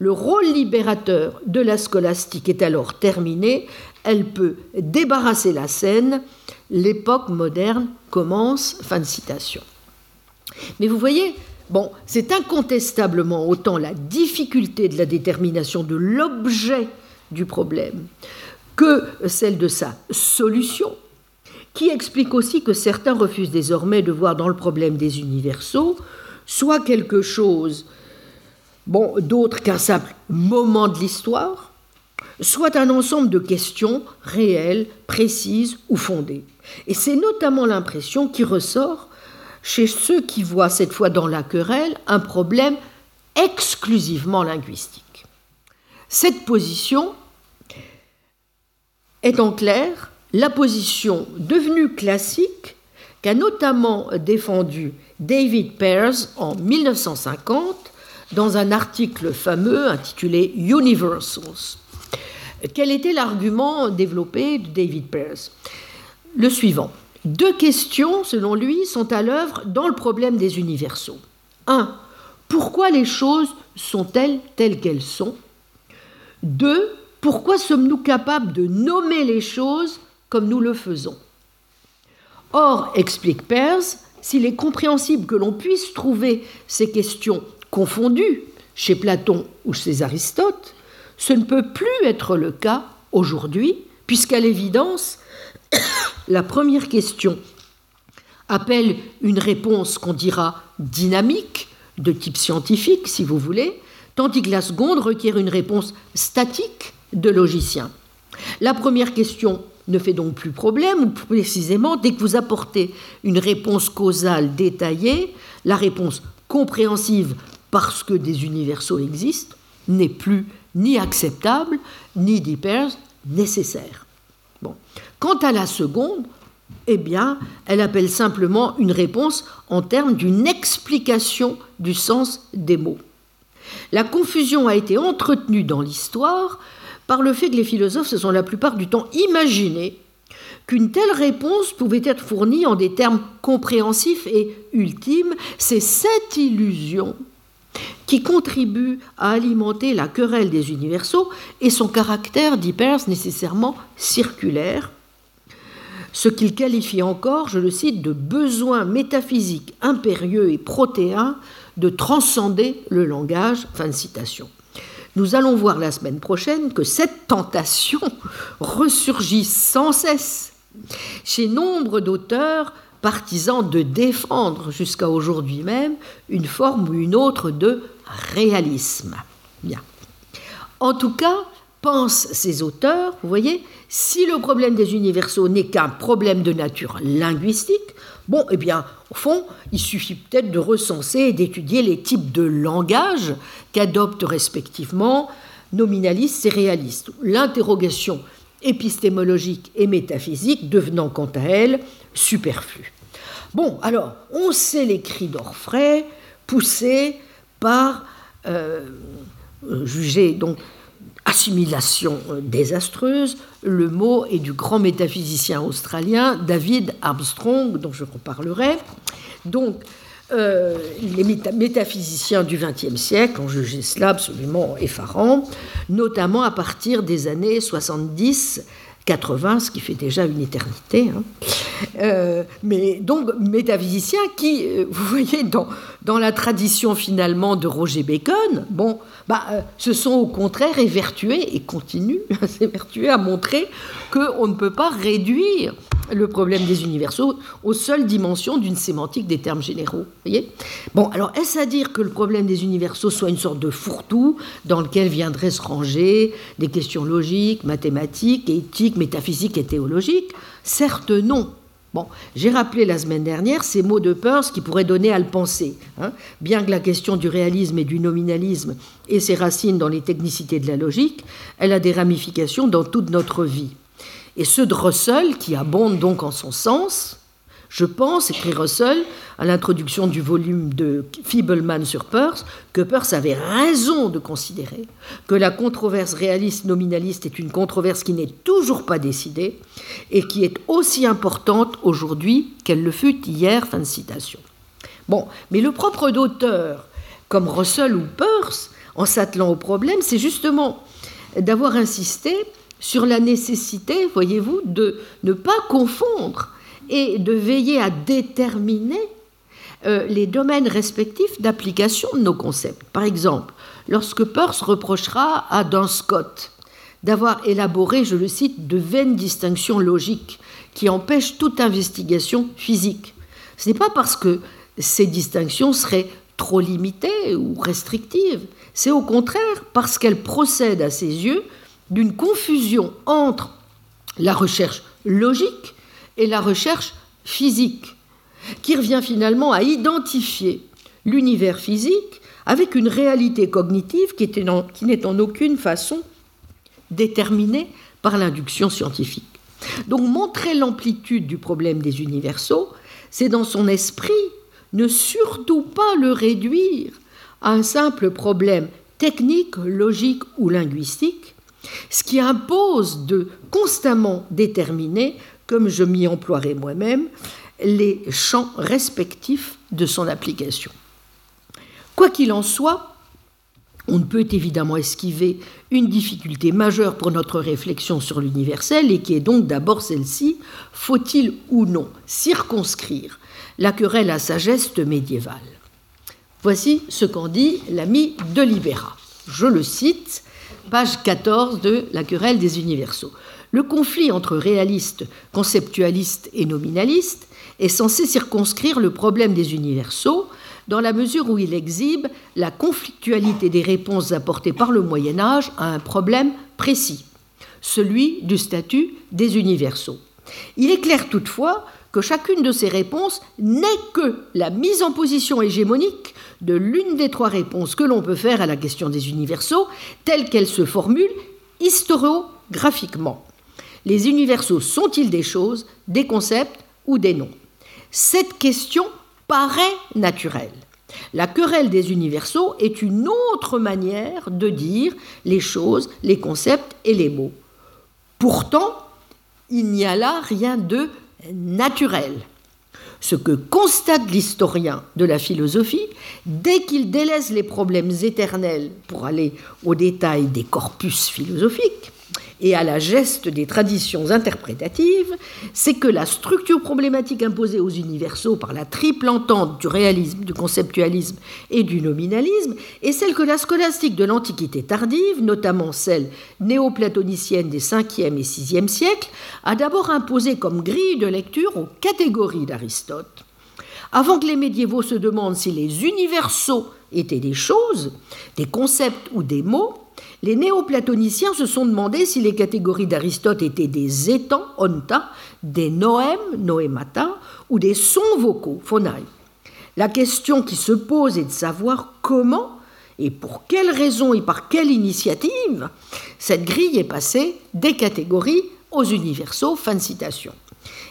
Le rôle libérateur de la scolastique est alors terminé, elle peut débarrasser la scène, l'époque moderne commence, fin de citation. Mais vous voyez, bon, c'est incontestablement autant la difficulté de la détermination de l'objet du problème que celle de sa solution qui explique aussi que certains refusent désormais de voir dans le problème des universaux soit quelque chose bon, d'autre qu'un simple moment de l'histoire, soit un ensemble de questions réelles, précises ou fondées. Et c'est notamment l'impression qui ressort chez ceux qui voient cette fois dans la querelle un problème exclusivement linguistique. Cette position est en clair la position devenue classique qu'a notamment défendu David Pears en 1950 dans un article fameux intitulé Universals. Quel était l'argument développé de David Pears Le suivant. Deux questions, selon lui, sont à l'œuvre dans le problème des universaux. 1. Pourquoi les choses sont-elles telles qu'elles sont? 2. Pourquoi sommes-nous capables de nommer les choses comme nous le faisons? Or, explique Peirce, s'il est compréhensible que l'on puisse trouver ces questions confondues chez Platon ou chez Aristote, ce ne peut plus être le cas aujourd'hui, puisqu'à l'évidence, la première question appelle une réponse qu'on dira dynamique, de type scientifique, si vous voulez, tandis que la seconde requiert une réponse statique de logicien. La première question ne fait donc plus problème, ou précisément, dès que vous apportez une réponse causale détaillée, la réponse compréhensive parce que des universaux existent n'est plus ni acceptable, ni d'hyper nécessaire. Bon. Quant à la seconde, eh bien, elle appelle simplement une réponse en termes d'une explication du sens des mots. La confusion a été entretenue dans l'histoire par le fait que les philosophes se sont la plupart du temps imaginé qu'une telle réponse pouvait être fournie en des termes compréhensifs et ultimes. C'est cette illusion qui contribue à alimenter la querelle des universaux et son caractère d'hypers nécessairement circulaire, ce qu'il qualifie encore, je le cite, de besoin métaphysique impérieux et protéin de transcender le langage. Fin de citation. Nous allons voir la semaine prochaine que cette tentation ressurgit sans cesse chez nombre d'auteurs partisans de défendre jusqu'à aujourd'hui même une forme ou une autre de réalisme. Bien. En tout cas, pensent ces auteurs, vous voyez, si le problème des universaux n'est qu'un problème de nature linguistique, bon, eh bien, au fond, il suffit peut-être de recenser et d'étudier les types de langage qu'adoptent respectivement nominalistes et réalistes. L'interrogation épistémologique et métaphysique devenant quant à elle superflue. Bon, alors, on sait les cris d'Orfray poussés par, euh, jugé donc assimilation euh, désastreuse, le mot est du grand métaphysicien australien David Armstrong, dont je reparlerai. Donc, euh, les métaphysiciens du XXe siècle ont jugé cela absolument effarant, notamment à partir des années 70 80, ce qui fait déjà une éternité. Hein. Euh, mais donc, métaphysicien qui, euh, vous voyez, dans, dans la tradition finalement de Roger Bacon, bon, bah, se sont au contraire évertués et continuent à s'évertuer à montrer qu'on ne peut pas réduire le problème des universaux aux seules dimensions d'une sémantique des termes généraux. Voyez? Bon, alors est-ce à dire que le problème des universaux soit une sorte de fourre-tout dans lequel viendraient se ranger des questions logiques, mathématiques, éthiques, métaphysiques et théologiques? Certes non. Bon, j'ai rappelé la semaine dernière ces mots de Peirce qui pourraient donner à le penser. Hein. Bien que la question du réalisme et du nominalisme ait ses racines dans les technicités de la logique, elle a des ramifications dans toute notre vie. Et ceux de Russell, qui abondent donc en son sens, je pense, écrit Russell, à l'introduction du volume de Fibleman sur Peirce, que Peirce avait raison de considérer que la controverse réaliste-nominaliste est une controverse qui n'est toujours pas décidée et qui est aussi importante aujourd'hui qu'elle le fut hier. Fin de citation. Bon, mais le propre d'auteur, comme Russell ou Peirce, en s'attelant au problème, c'est justement d'avoir insisté sur la nécessité, voyez-vous, de ne pas confondre et de veiller à déterminer euh, les domaines respectifs d'application de nos concepts. Par exemple, lorsque Peirce reprochera à Duns Scott d'avoir élaboré, je le cite, de vaines distinctions logiques qui empêchent toute investigation physique. Ce n'est pas parce que ces distinctions seraient trop limitées ou restrictives, c'est au contraire parce qu'elles procèdent à ses yeux d'une confusion entre la recherche logique et la recherche physique, qui revient finalement à identifier l'univers physique avec une réalité cognitive qui, n'est en aucune façon déterminée par l'induction scientifique. Donc montrer l'amplitude du problème des universaux, c'est dans son esprit ne surtout pas le réduire à un simple problème technique, logique ou linguistique, ce qui impose de constamment déterminer, comme je m'y emploierai moi-même, les champs respectifs de son application. Quoi qu'il en soit, on ne peut évidemment esquiver une difficulté majeure pour notre réflexion sur l'universel et qui est donc d'abord celle-ci, faut-il ou non circonscrire la querelle à sa geste médiévale? Voici ce qu'en dit l'ami de Libera. Je le cite, page 14 de La querelle des universaux. Le conflit entre réalistes, conceptualistes et nominalistes est censé circonscrire le problème des universaux dans la mesure où il exhibe la conflictualité des réponses apportées par le Moyen Âge à un problème précis, celui du statut des universaux. Il est clair toutefois que chacune de ces réponses n'est que la mise en position hégémonique de l'une des trois réponses que l'on peut faire à la question des universaux, telle qu'elle se formule historiographiquement. Les universaux sont-ils des choses, des concepts ou des noms? Cette question paraît naturelle. La querelle des universaux est une autre manière de dire les choses, les concepts et les mots. Pourtant, il n'y a là rien de naturel. Ce que constate l'historien de la philosophie, dès qu'il délaisse les problèmes éternels pour aller au détail des corpus philosophiques, et à la geste des traditions interprétatives, c'est que la structure problématique imposée aux universaux par la triple entente du réalisme, du conceptualisme et du nominalisme est celle que la scolastique de l'Antiquité tardive, notamment celle néoplatonicienne des 5e et 6e siècles, a d'abord imposé comme grille de lecture aux catégories d'Aristote. Avant que les médiévaux se demandent si les universaux étaient des choses, des concepts ou des mots, les néoplatoniciens se sont demandé si les catégories d'Aristote étaient des étangs, onta, des noèmes, noémata, ou des sons vocaux, phonai. La question qui se pose est de savoir comment et pour quelles raisons et par quelle initiative cette grille est passée des catégories aux universaux. Fin de citation.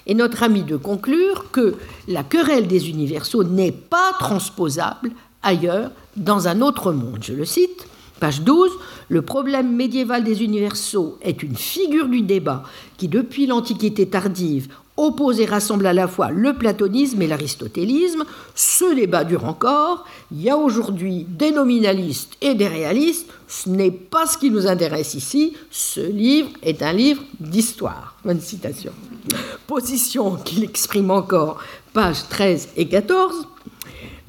Et notre ami de conclure que la querelle des universaux n'est pas transposable ailleurs dans un autre monde. Je le cite. Page 12, le problème médiéval des universaux est une figure du débat qui, depuis l'Antiquité tardive, oppose et rassemble à la fois le platonisme et l'aristotélisme. Ce débat dure encore. Il y a aujourd'hui des nominalistes et des réalistes. Ce n'est pas ce qui nous intéresse ici. Ce livre est un livre d'histoire. Bonne citation. Position qu'il exprime encore, pages 13 et 14.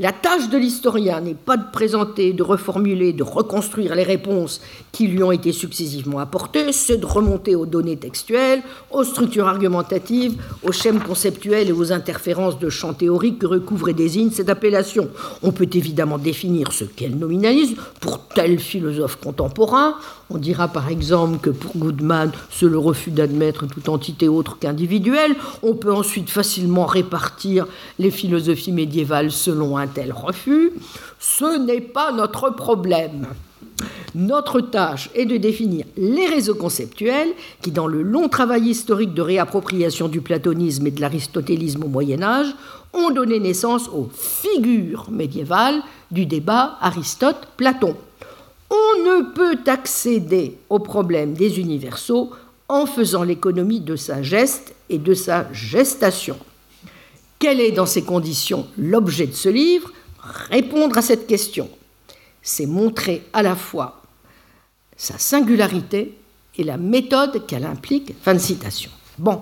La tâche de l'historien n'est pas de présenter, de reformuler, de reconstruire les réponses qui lui ont été successivement apportées, c'est de remonter aux données textuelles, aux structures argumentatives, aux schèmes conceptuels et aux interférences de champs théoriques que recouvre et désigne cette appellation. On peut évidemment définir ce qu'est le nominalisme pour tel philosophe contemporain. On dira par exemple que pour Goodman, c'est le refus d'admettre toute entité autre qu'individuelle. On peut ensuite facilement répartir les philosophies médiévales selon un tel refus. Ce n'est pas notre problème. Notre tâche est de définir les réseaux conceptuels qui, dans le long travail historique de réappropriation du platonisme et de l'aristotélisme au Moyen Âge, ont donné naissance aux figures médiévales du débat Aristote-Platon. On ne peut accéder au problème des universaux en faisant l'économie de sa geste et de sa gestation. Quel est dans ces conditions l'objet de ce livre? Répondre à cette question. C'est montrer à la fois sa singularité et la méthode qu'elle implique. Fin de citation. Bon,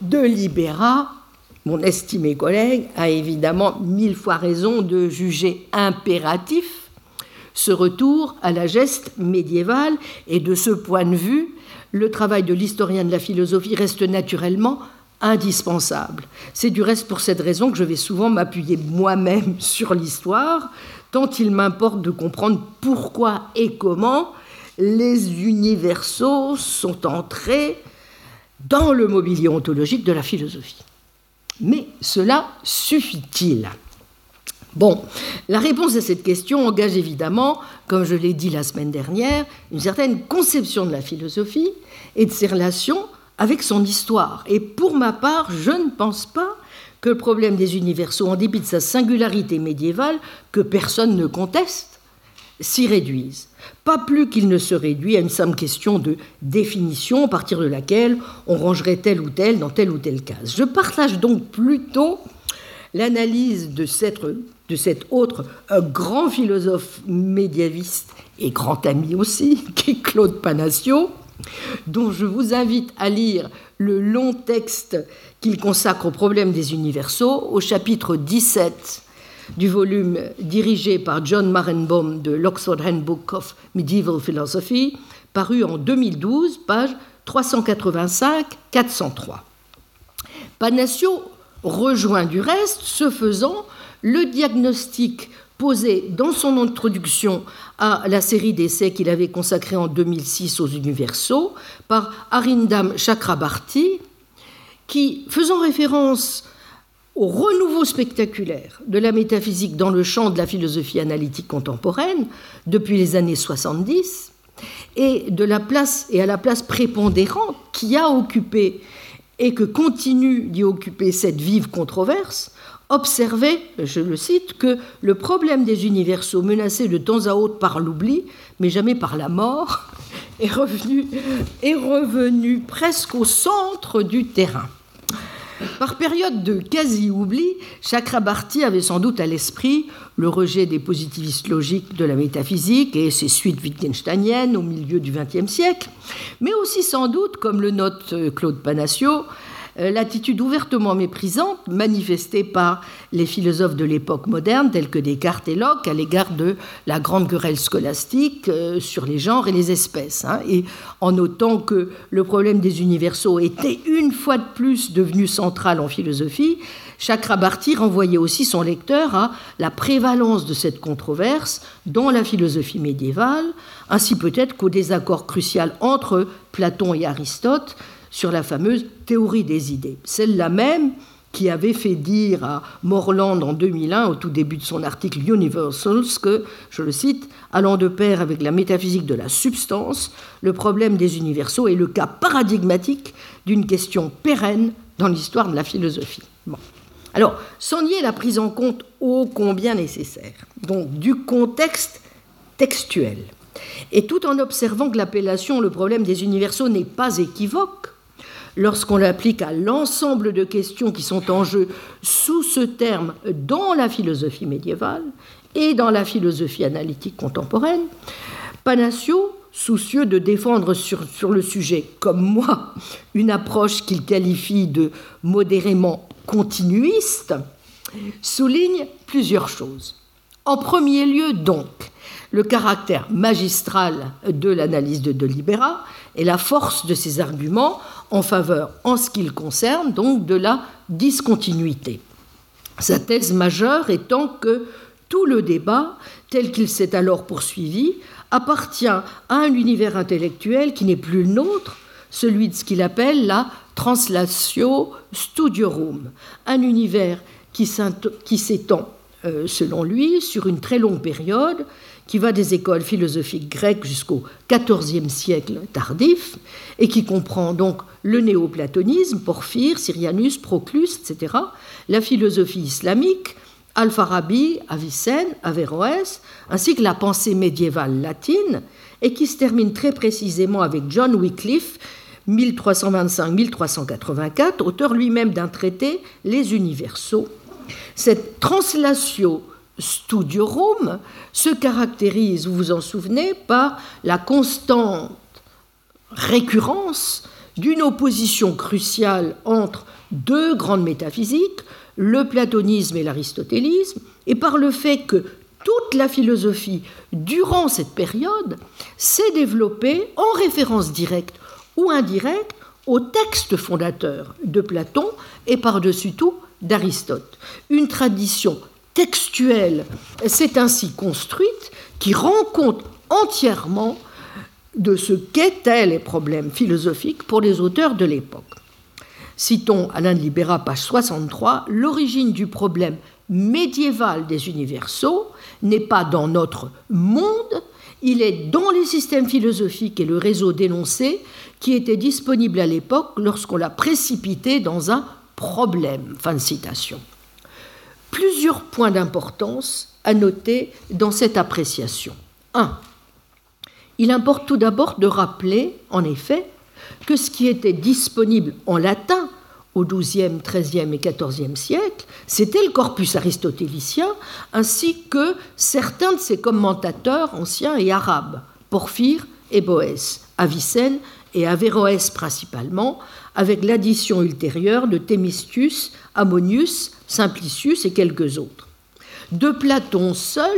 de Libera, mon estimé collègue a évidemment mille fois raison de juger impératif ce retour à la geste médiévale et de ce point de vue, le travail de l'historien de la philosophie reste naturellement indispensable. C'est du reste pour cette raison que je vais souvent m'appuyer moi-même sur l'histoire, tant il m'importe de comprendre pourquoi et comment les universaux sont entrés dans le mobilier ontologique de la philosophie. Mais cela suffit-il? Bon, la réponse à cette question engage évidemment, comme je l'ai dit la semaine dernière, une certaine conception de la philosophie et de ses relations avec son histoire. Et pour ma part, je ne pense pas que le problème des universaux, en dépit de sa singularité médiévale, que personne ne conteste, s'y réduise. Pas plus qu'il ne se réduit à une simple question de définition à partir de laquelle on rangerait tel ou tel dans telle ou telle case. Je partage donc plutôt l'analyse de, cet autre grand philosophe médiéviste et grand ami aussi, qui est Claude Panassio, dont je vous invite à lire le long texte qu'il consacre au problème des universaux au chapitre 17 du volume dirigé par John Marenbaum de l'Oxford Handbook of Medieval Philosophy, paru en 2012, page 385-403. Panassio rejoint du reste, ce faisant, le diagnostic posé dans son introduction à la série d'essais qu'il avait consacrée en 2006 aux universaux par Arindam Chakrabarti, qui, faisant référence au renouveau spectaculaire de la métaphysique dans le champ de la philosophie analytique contemporaine depuis les années 70, et, de la place, et à la place prépondérante qui a occupé et que continue d'y occuper cette vive controverse, observait, je le cite, que le problème des universaux menacés de temps à autre par l'oubli, mais jamais par la mort, est revenu, est revenu presque au centre du terrain. Par période de quasi-oubli, Chakrabarti avait sans doute à l'esprit le rejet des positivistes logiques de la métaphysique et ses suites wittgensteiniennes au milieu du XXe siècle, mais aussi sans doute, comme le note Claude Panassio, l'attitude ouvertement méprisante manifestée par les philosophes de l'époque moderne, tels que Descartes et Locke, à l'égard de la grande querelle scolastique euh, sur les genres et les espèces. Hein. et en notant que le problème des universaux était une fois de plus devenu central en philosophie, Chakrabarti renvoyait aussi son lecteur à la prévalence de cette controverse dans la philosophie médiévale, ainsi peut-être qu'au désaccord crucial entre Platon et Aristote, sur la fameuse théorie des idées. Celle-là même qui avait fait dire à Morland en 2001, au tout début de son article Universals, que, je le cite, allant de pair avec la métaphysique de la substance, le problème des universaux est le cas paradigmatique d'une question pérenne dans l'histoire de la philosophie. Bon. Alors, sans nier la prise en compte ô combien nécessaire, donc du contexte textuel, et tout en observant que l'appellation le problème des universaux n'est pas équivoque, lorsqu'on l'applique à l'ensemble de questions qui sont en jeu sous ce terme dans la philosophie médiévale et dans la philosophie analytique contemporaine, Panassio, soucieux de défendre sur, sur le sujet, comme moi, une approche qu'il qualifie de modérément continuiste, souligne plusieurs choses. En premier lieu, donc, le caractère magistral de l'analyse de Delibera et la force de ses arguments en faveur, en ce qui le concerne, donc de la discontinuité. Sa thèse majeure étant que tout le débat, tel qu'il s'est alors poursuivi, appartient à un univers intellectuel qui n'est plus le nôtre, celui de ce qu'il appelle la translatio studiorum, un univers qui s'étend, euh, selon lui, sur une très longue période, qui va des écoles philosophiques grecques jusqu'au XIVe siècle tardif, et qui comprend donc le néoplatonisme, Porphyre, Syrianus, Proclus, etc., la philosophie islamique, Al-Farabi, Avicenne, Averroès, ainsi que la pensée médiévale latine, et qui se termine très précisément avec John Wycliffe, 1325-1384, auteur lui-même d'un traité, Les Universaux. Cette translation studiorum se caractérise, vous vous en souvenez, par la constante récurrence d'une opposition cruciale entre deux grandes métaphysiques, le platonisme et l'aristotélisme, et par le fait que toute la philosophie, durant cette période, s'est développée en référence directe ou indirecte au texte fondateur de Platon et par-dessus tout d'Aristote. Une tradition textuelle s'est ainsi construite qui rend compte entièrement de ce qu'étaient les problèmes philosophiques pour les auteurs de l'époque. Citons Alain de Libera, page 63, l'origine du problème médiéval des universaux n'est pas dans notre monde, il est dans les systèmes philosophiques et le réseau dénoncé qui était disponible à l'époque lorsqu'on l'a précipité dans un problème. Fin de citation. Plusieurs points d'importance à noter dans cette appréciation. 1. Il importe tout d'abord de rappeler, en effet, que ce qui était disponible en latin au XIIe, XIIIe et XIVe siècle, c'était le corpus aristotélicien, ainsi que certains de ses commentateurs anciens et arabes, Porphyre et Boès, Avicenne et Averroès principalement, avec l'addition ultérieure de Thémistius, Ammonius, Simplicius et quelques autres. De Platon seul,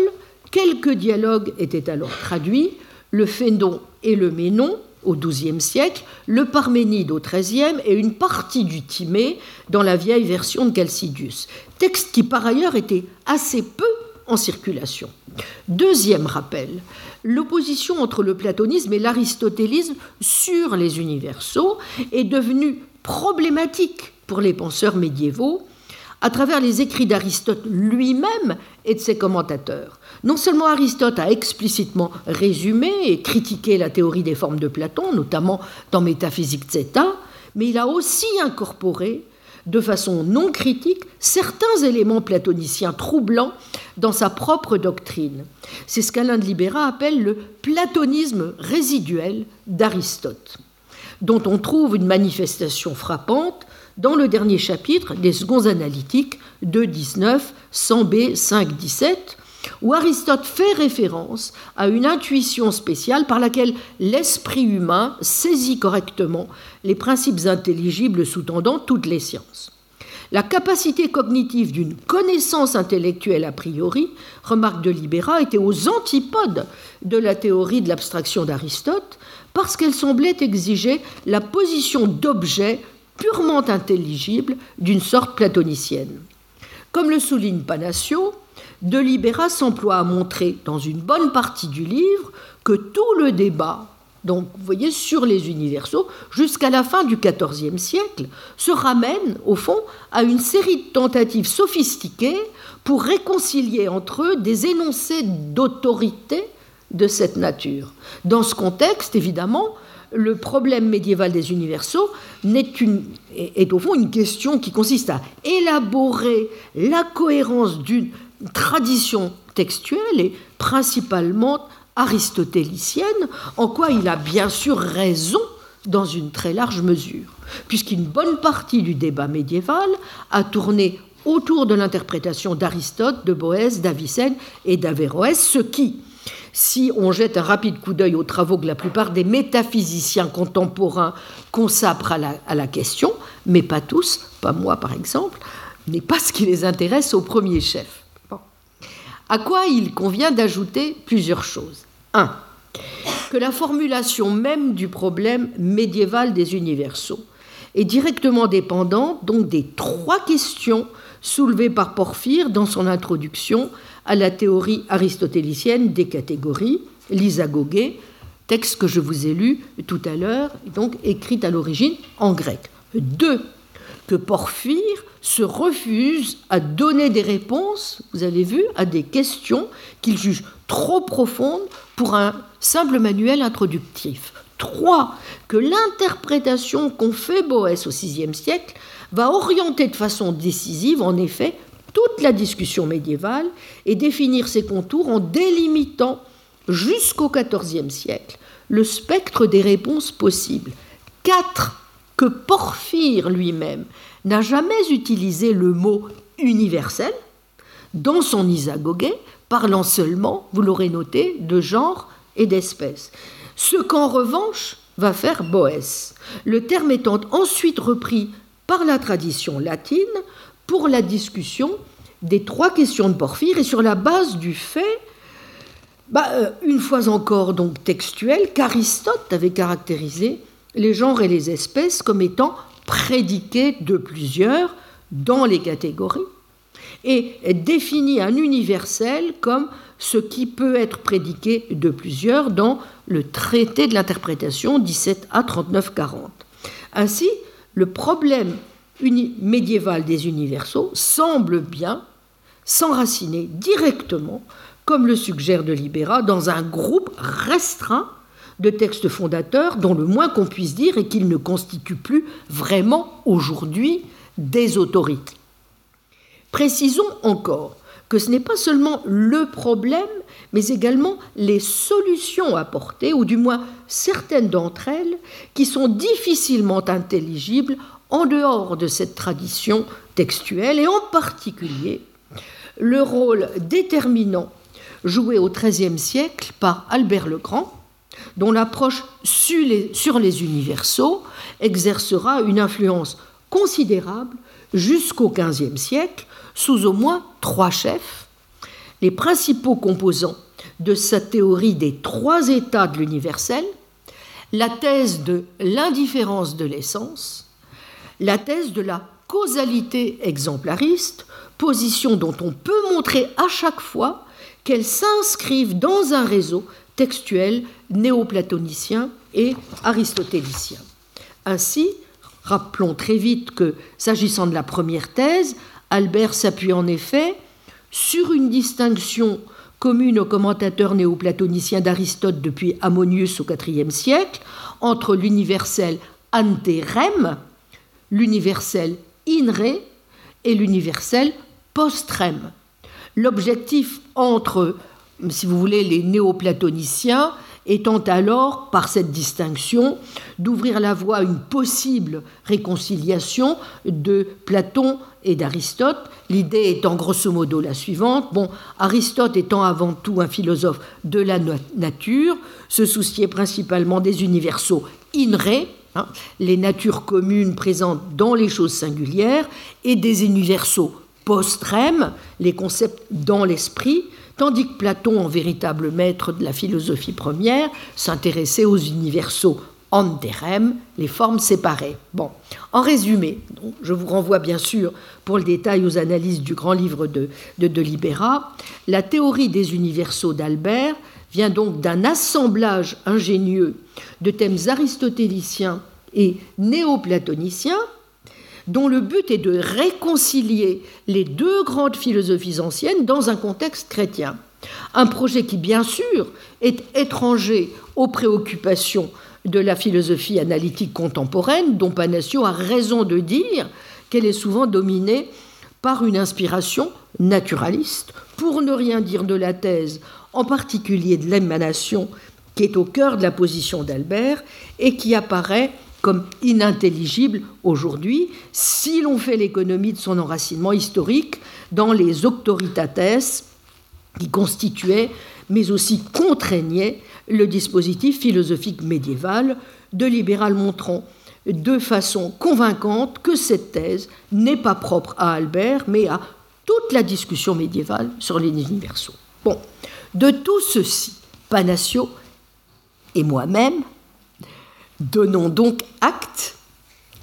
quelques dialogues étaient alors traduits, le Phénon et le Ménon, au XIIe siècle, le Parménide au XIIIe et une partie du Timée dans la vieille version de Calcidius, texte qui par ailleurs était assez peu en circulation. Deuxième rappel, l'opposition entre le platonisme et l'aristotélisme sur les universaux est devenue problématique pour les penseurs médiévaux à travers les écrits d'Aristote lui-même et de ses commentateurs. Non seulement Aristote a explicitement résumé et critiqué la théorie des formes de Platon, notamment dans Métaphysique Zeta, mais il a aussi incorporé de façon non critique certains éléments platoniciens troublants dans sa propre doctrine. C'est ce qu'Alain de Libera appelle le platonisme résiduel d'Aristote, dont on trouve une manifestation frappante dans le dernier chapitre des Seconds analytiques 2.19, 100b, 5.17, où Aristote fait référence à une intuition spéciale par laquelle l'esprit humain saisit correctement les principes intelligibles sous-tendant toutes les sciences. La capacité cognitive d'une connaissance intellectuelle a priori, remarque de Libera, était aux antipodes de la théorie de l'abstraction d'Aristote, parce qu'elle semblait exiger la position d'objet purement intelligible d'une sorte platonicienne. Comme le souligne Panacio, de Libera s'emploie à montrer dans une bonne partie du livre que tout le débat, donc voyez, sur les universaux, jusqu'à la fin du XIVe siècle, se ramène au fond à une série de tentatives sophistiquées pour réconcilier entre eux des énoncés d'autorité de cette nature. Dans ce contexte, évidemment, le problème médiéval des universaux est, au fond une question qui consiste à élaborer la cohérence d'une tradition textuelle et principalement aristotélicienne, en quoi il a bien sûr raison dans une très large mesure, puisqu'une bonne partie du débat médiéval a tourné autour de l'interprétation d'Aristote, de Boès, d'Avicenne et d'Averroès, ce qui, si on jette un rapide coup d'œil aux travaux que la plupart des métaphysiciens contemporains consacrent à la, question, mais pas tous, pas moi par exemple, n'est pas ce qui les intéresse au premier chef. À quoi il convient d'ajouter plusieurs choses? 1. Que la formulation même du problème médiéval des universaux est directement dépendante donc des trois questions soulevées par Porphyre dans son introduction à la théorie aristotélicienne des catégories, l'isagogé, texte que je vous ai lu tout à l'heure, donc écrit à l'origine en grec. Deux, que Porphyre se refuse à donner des réponses, vous avez vu, à des questions qu'il juge trop profondes pour un simple manuel introductif. Trois, que l'interprétation qu'ont fait Boès au VIe siècle va orienter de façon décisive, en effet, toute la discussion médiévale et définir ses contours en délimitant jusqu'au XIVe siècle le spectre des réponses possibles. Quatre, que Porphyre lui-même n'a jamais utilisé le mot universel dans son isagogé, parlant seulement, vous l'aurez noté, de genre et d'espèce. Ce qu'en revanche va faire Boès, le terme étant ensuite repris par la tradition latine pour la discussion des trois questions de Porphyre et sur la base du fait, bah, euh, une fois encore donc textuel, qu'Aristote avait caractérisé les genres et les espèces comme étant prédiqués de plusieurs dans les catégories et définit un universel comme ce qui peut être prédiqué de plusieurs dans le traité de l'interprétation 17 à 39-40. Ainsi, le problème médiéval des universaux semble bien s'enraciner directement, comme le suggère de Libera, dans un groupe restreint de textes fondateurs dont le moins qu'on puisse dire est qu'ils ne constituent plus vraiment aujourd'hui des autorités. Précisons encore que ce n'est pas seulement le problème, mais également les solutions apportées, ou du moins certaines d'entre elles, qui sont difficilement intelligibles en dehors de cette tradition textuelle, et en particulier le rôle déterminant joué au XIIIe siècle par Albert le Grand, dont l'approche sur les universaux exercera une influence considérable jusqu'au XVe siècle, sous au moins trois chefs, les principaux composants de sa théorie des trois états de l'universel, la thèse de l'indifférence de l'essence, la thèse de la causalité exemplariste, position dont on peut montrer à chaque fois qu'elle s'inscrivent dans un réseau textuel néoplatonicien et aristotélicien. Ainsi, rappelons très vite que, s'agissant de la première thèse, Albert s'appuie en effet sur une distinction commune aux commentateurs néoplatoniciens d'Aristote depuis Ammonius au IVe siècle entre l'universel ante rem, l'universel in re et l'universel post rem. L'objectif entre, si vous voulez, les néoplatoniciens étant alors, par cette distinction, d'ouvrir la voie à une possible réconciliation de Platon et d'Aristote, l'idée étant grosso modo la suivante. Bon, Aristote étant avant tout un philosophe de la nature, se souciait principalement des universaux in re, hein, les natures communes présentes dans les choses singulières, et des universaux post-rem, les concepts dans l'esprit, tandis que Platon, en véritable maître de la philosophie première, s'intéressait aux universaux anderem, les formes séparées. Bon, en résumé, je vous renvoie bien sûr pour le détail aux analyses du grand livre de, de, de Libera. La théorie des universaux d'Albert vient donc d'un assemblage ingénieux de thèmes aristotéliciens et néoplatoniciens dont le but est de réconcilier les deux grandes philosophies anciennes dans un contexte chrétien. Un projet qui, bien sûr, est étranger aux préoccupations de la philosophie analytique contemporaine, dont Panassio a raison de dire qu'elle est souvent dominée par une inspiration naturaliste, pour ne rien dire de la thèse, en particulier de l'émanation, qui est au cœur de la position d'Albert et qui apparaît comme inintelligible aujourd'hui si l'on fait l'économie de son enracinement historique dans les auctoritates qui constituaient, mais aussi contraignaient le dispositif philosophique médiéval de Libéral montrant de façon convaincante que cette thèse n'est pas propre à Albert, mais à toute la discussion médiévale sur les universaux. Bon, de tout ceci, Panacio et moi-même donnons donc acte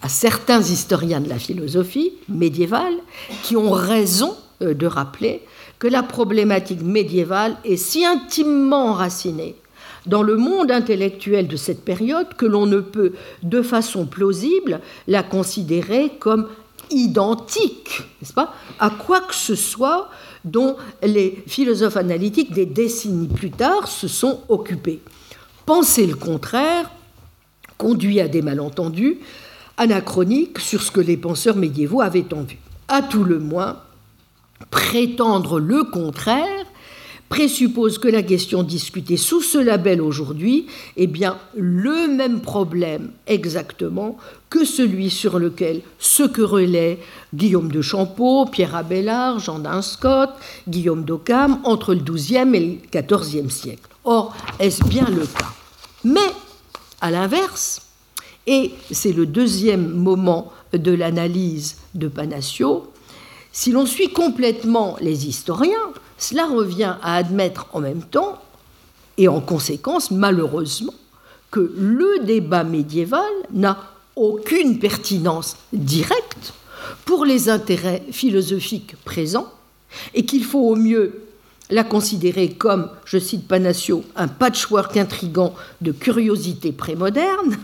à certains historiens de la philosophie médiévale qui ont raison euh, de rappeler que la problématique médiévale est si intimement enracinée dans le monde intellectuel de cette période que l'on ne peut de façon plausible la considérer comme identique, n'est-ce pas, à quoi que ce soit dont les philosophes analytiques des décennies plus tard se sont occupés. Penser le contraire conduit à des malentendus anachroniques sur ce que les penseurs médiévaux avaient en vue. À tout le moins, prétendre le contraire présuppose que la question discutée sous ce label aujourd'hui est bien le même problème exactement que celui sur lequel se querellaient Guillaume de Champeau, Pierre Abélard, Jean d'Inscott, Guillaume d'Occam entre le XIIe et le XIVe siècle. Or, est-ce bien le cas? Mais, à l'inverse, et c'est le deuxième moment de l'analyse de Panacio, si l'on suit complètement les historiens, cela revient à admettre en même temps, et en conséquence, malheureusement, que le débat médiéval n'a aucune pertinence directe pour les intérêts philosophiques présents, et qu'il faut au mieux la considérer comme, je cite Panacio, un patchwork intrigant de curiosités prémodernes.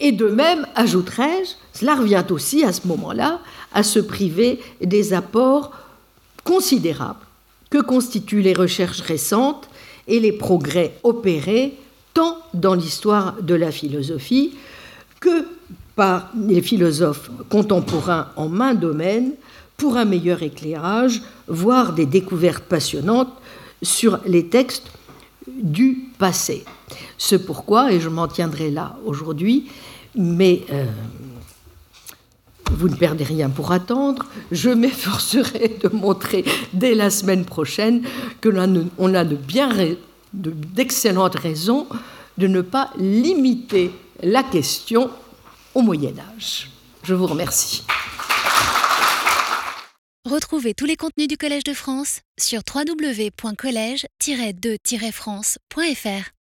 Et de même, ajouterais-je, cela revient aussi à ce moment-là à se priver des apports considérables que constituent les recherches récentes et les progrès opérés tant dans l'histoire de la philosophie que par les philosophes contemporains en main domaine pour un meilleur éclairage, voire des découvertes passionnantes sur les textes du passé. Ce pourquoi, et je m'en tiendrai là aujourd'hui, mais euh, vous ne perdez rien pour attendre, je m'efforcerai de montrer dès la semaine prochaine que l'on a de bien d'excellentes raisons de ne pas limiter la question au Moyen Âge. Je vous remercie. Retrouvez tous les contenus du Collège de France sur www.colège-2-france.fr.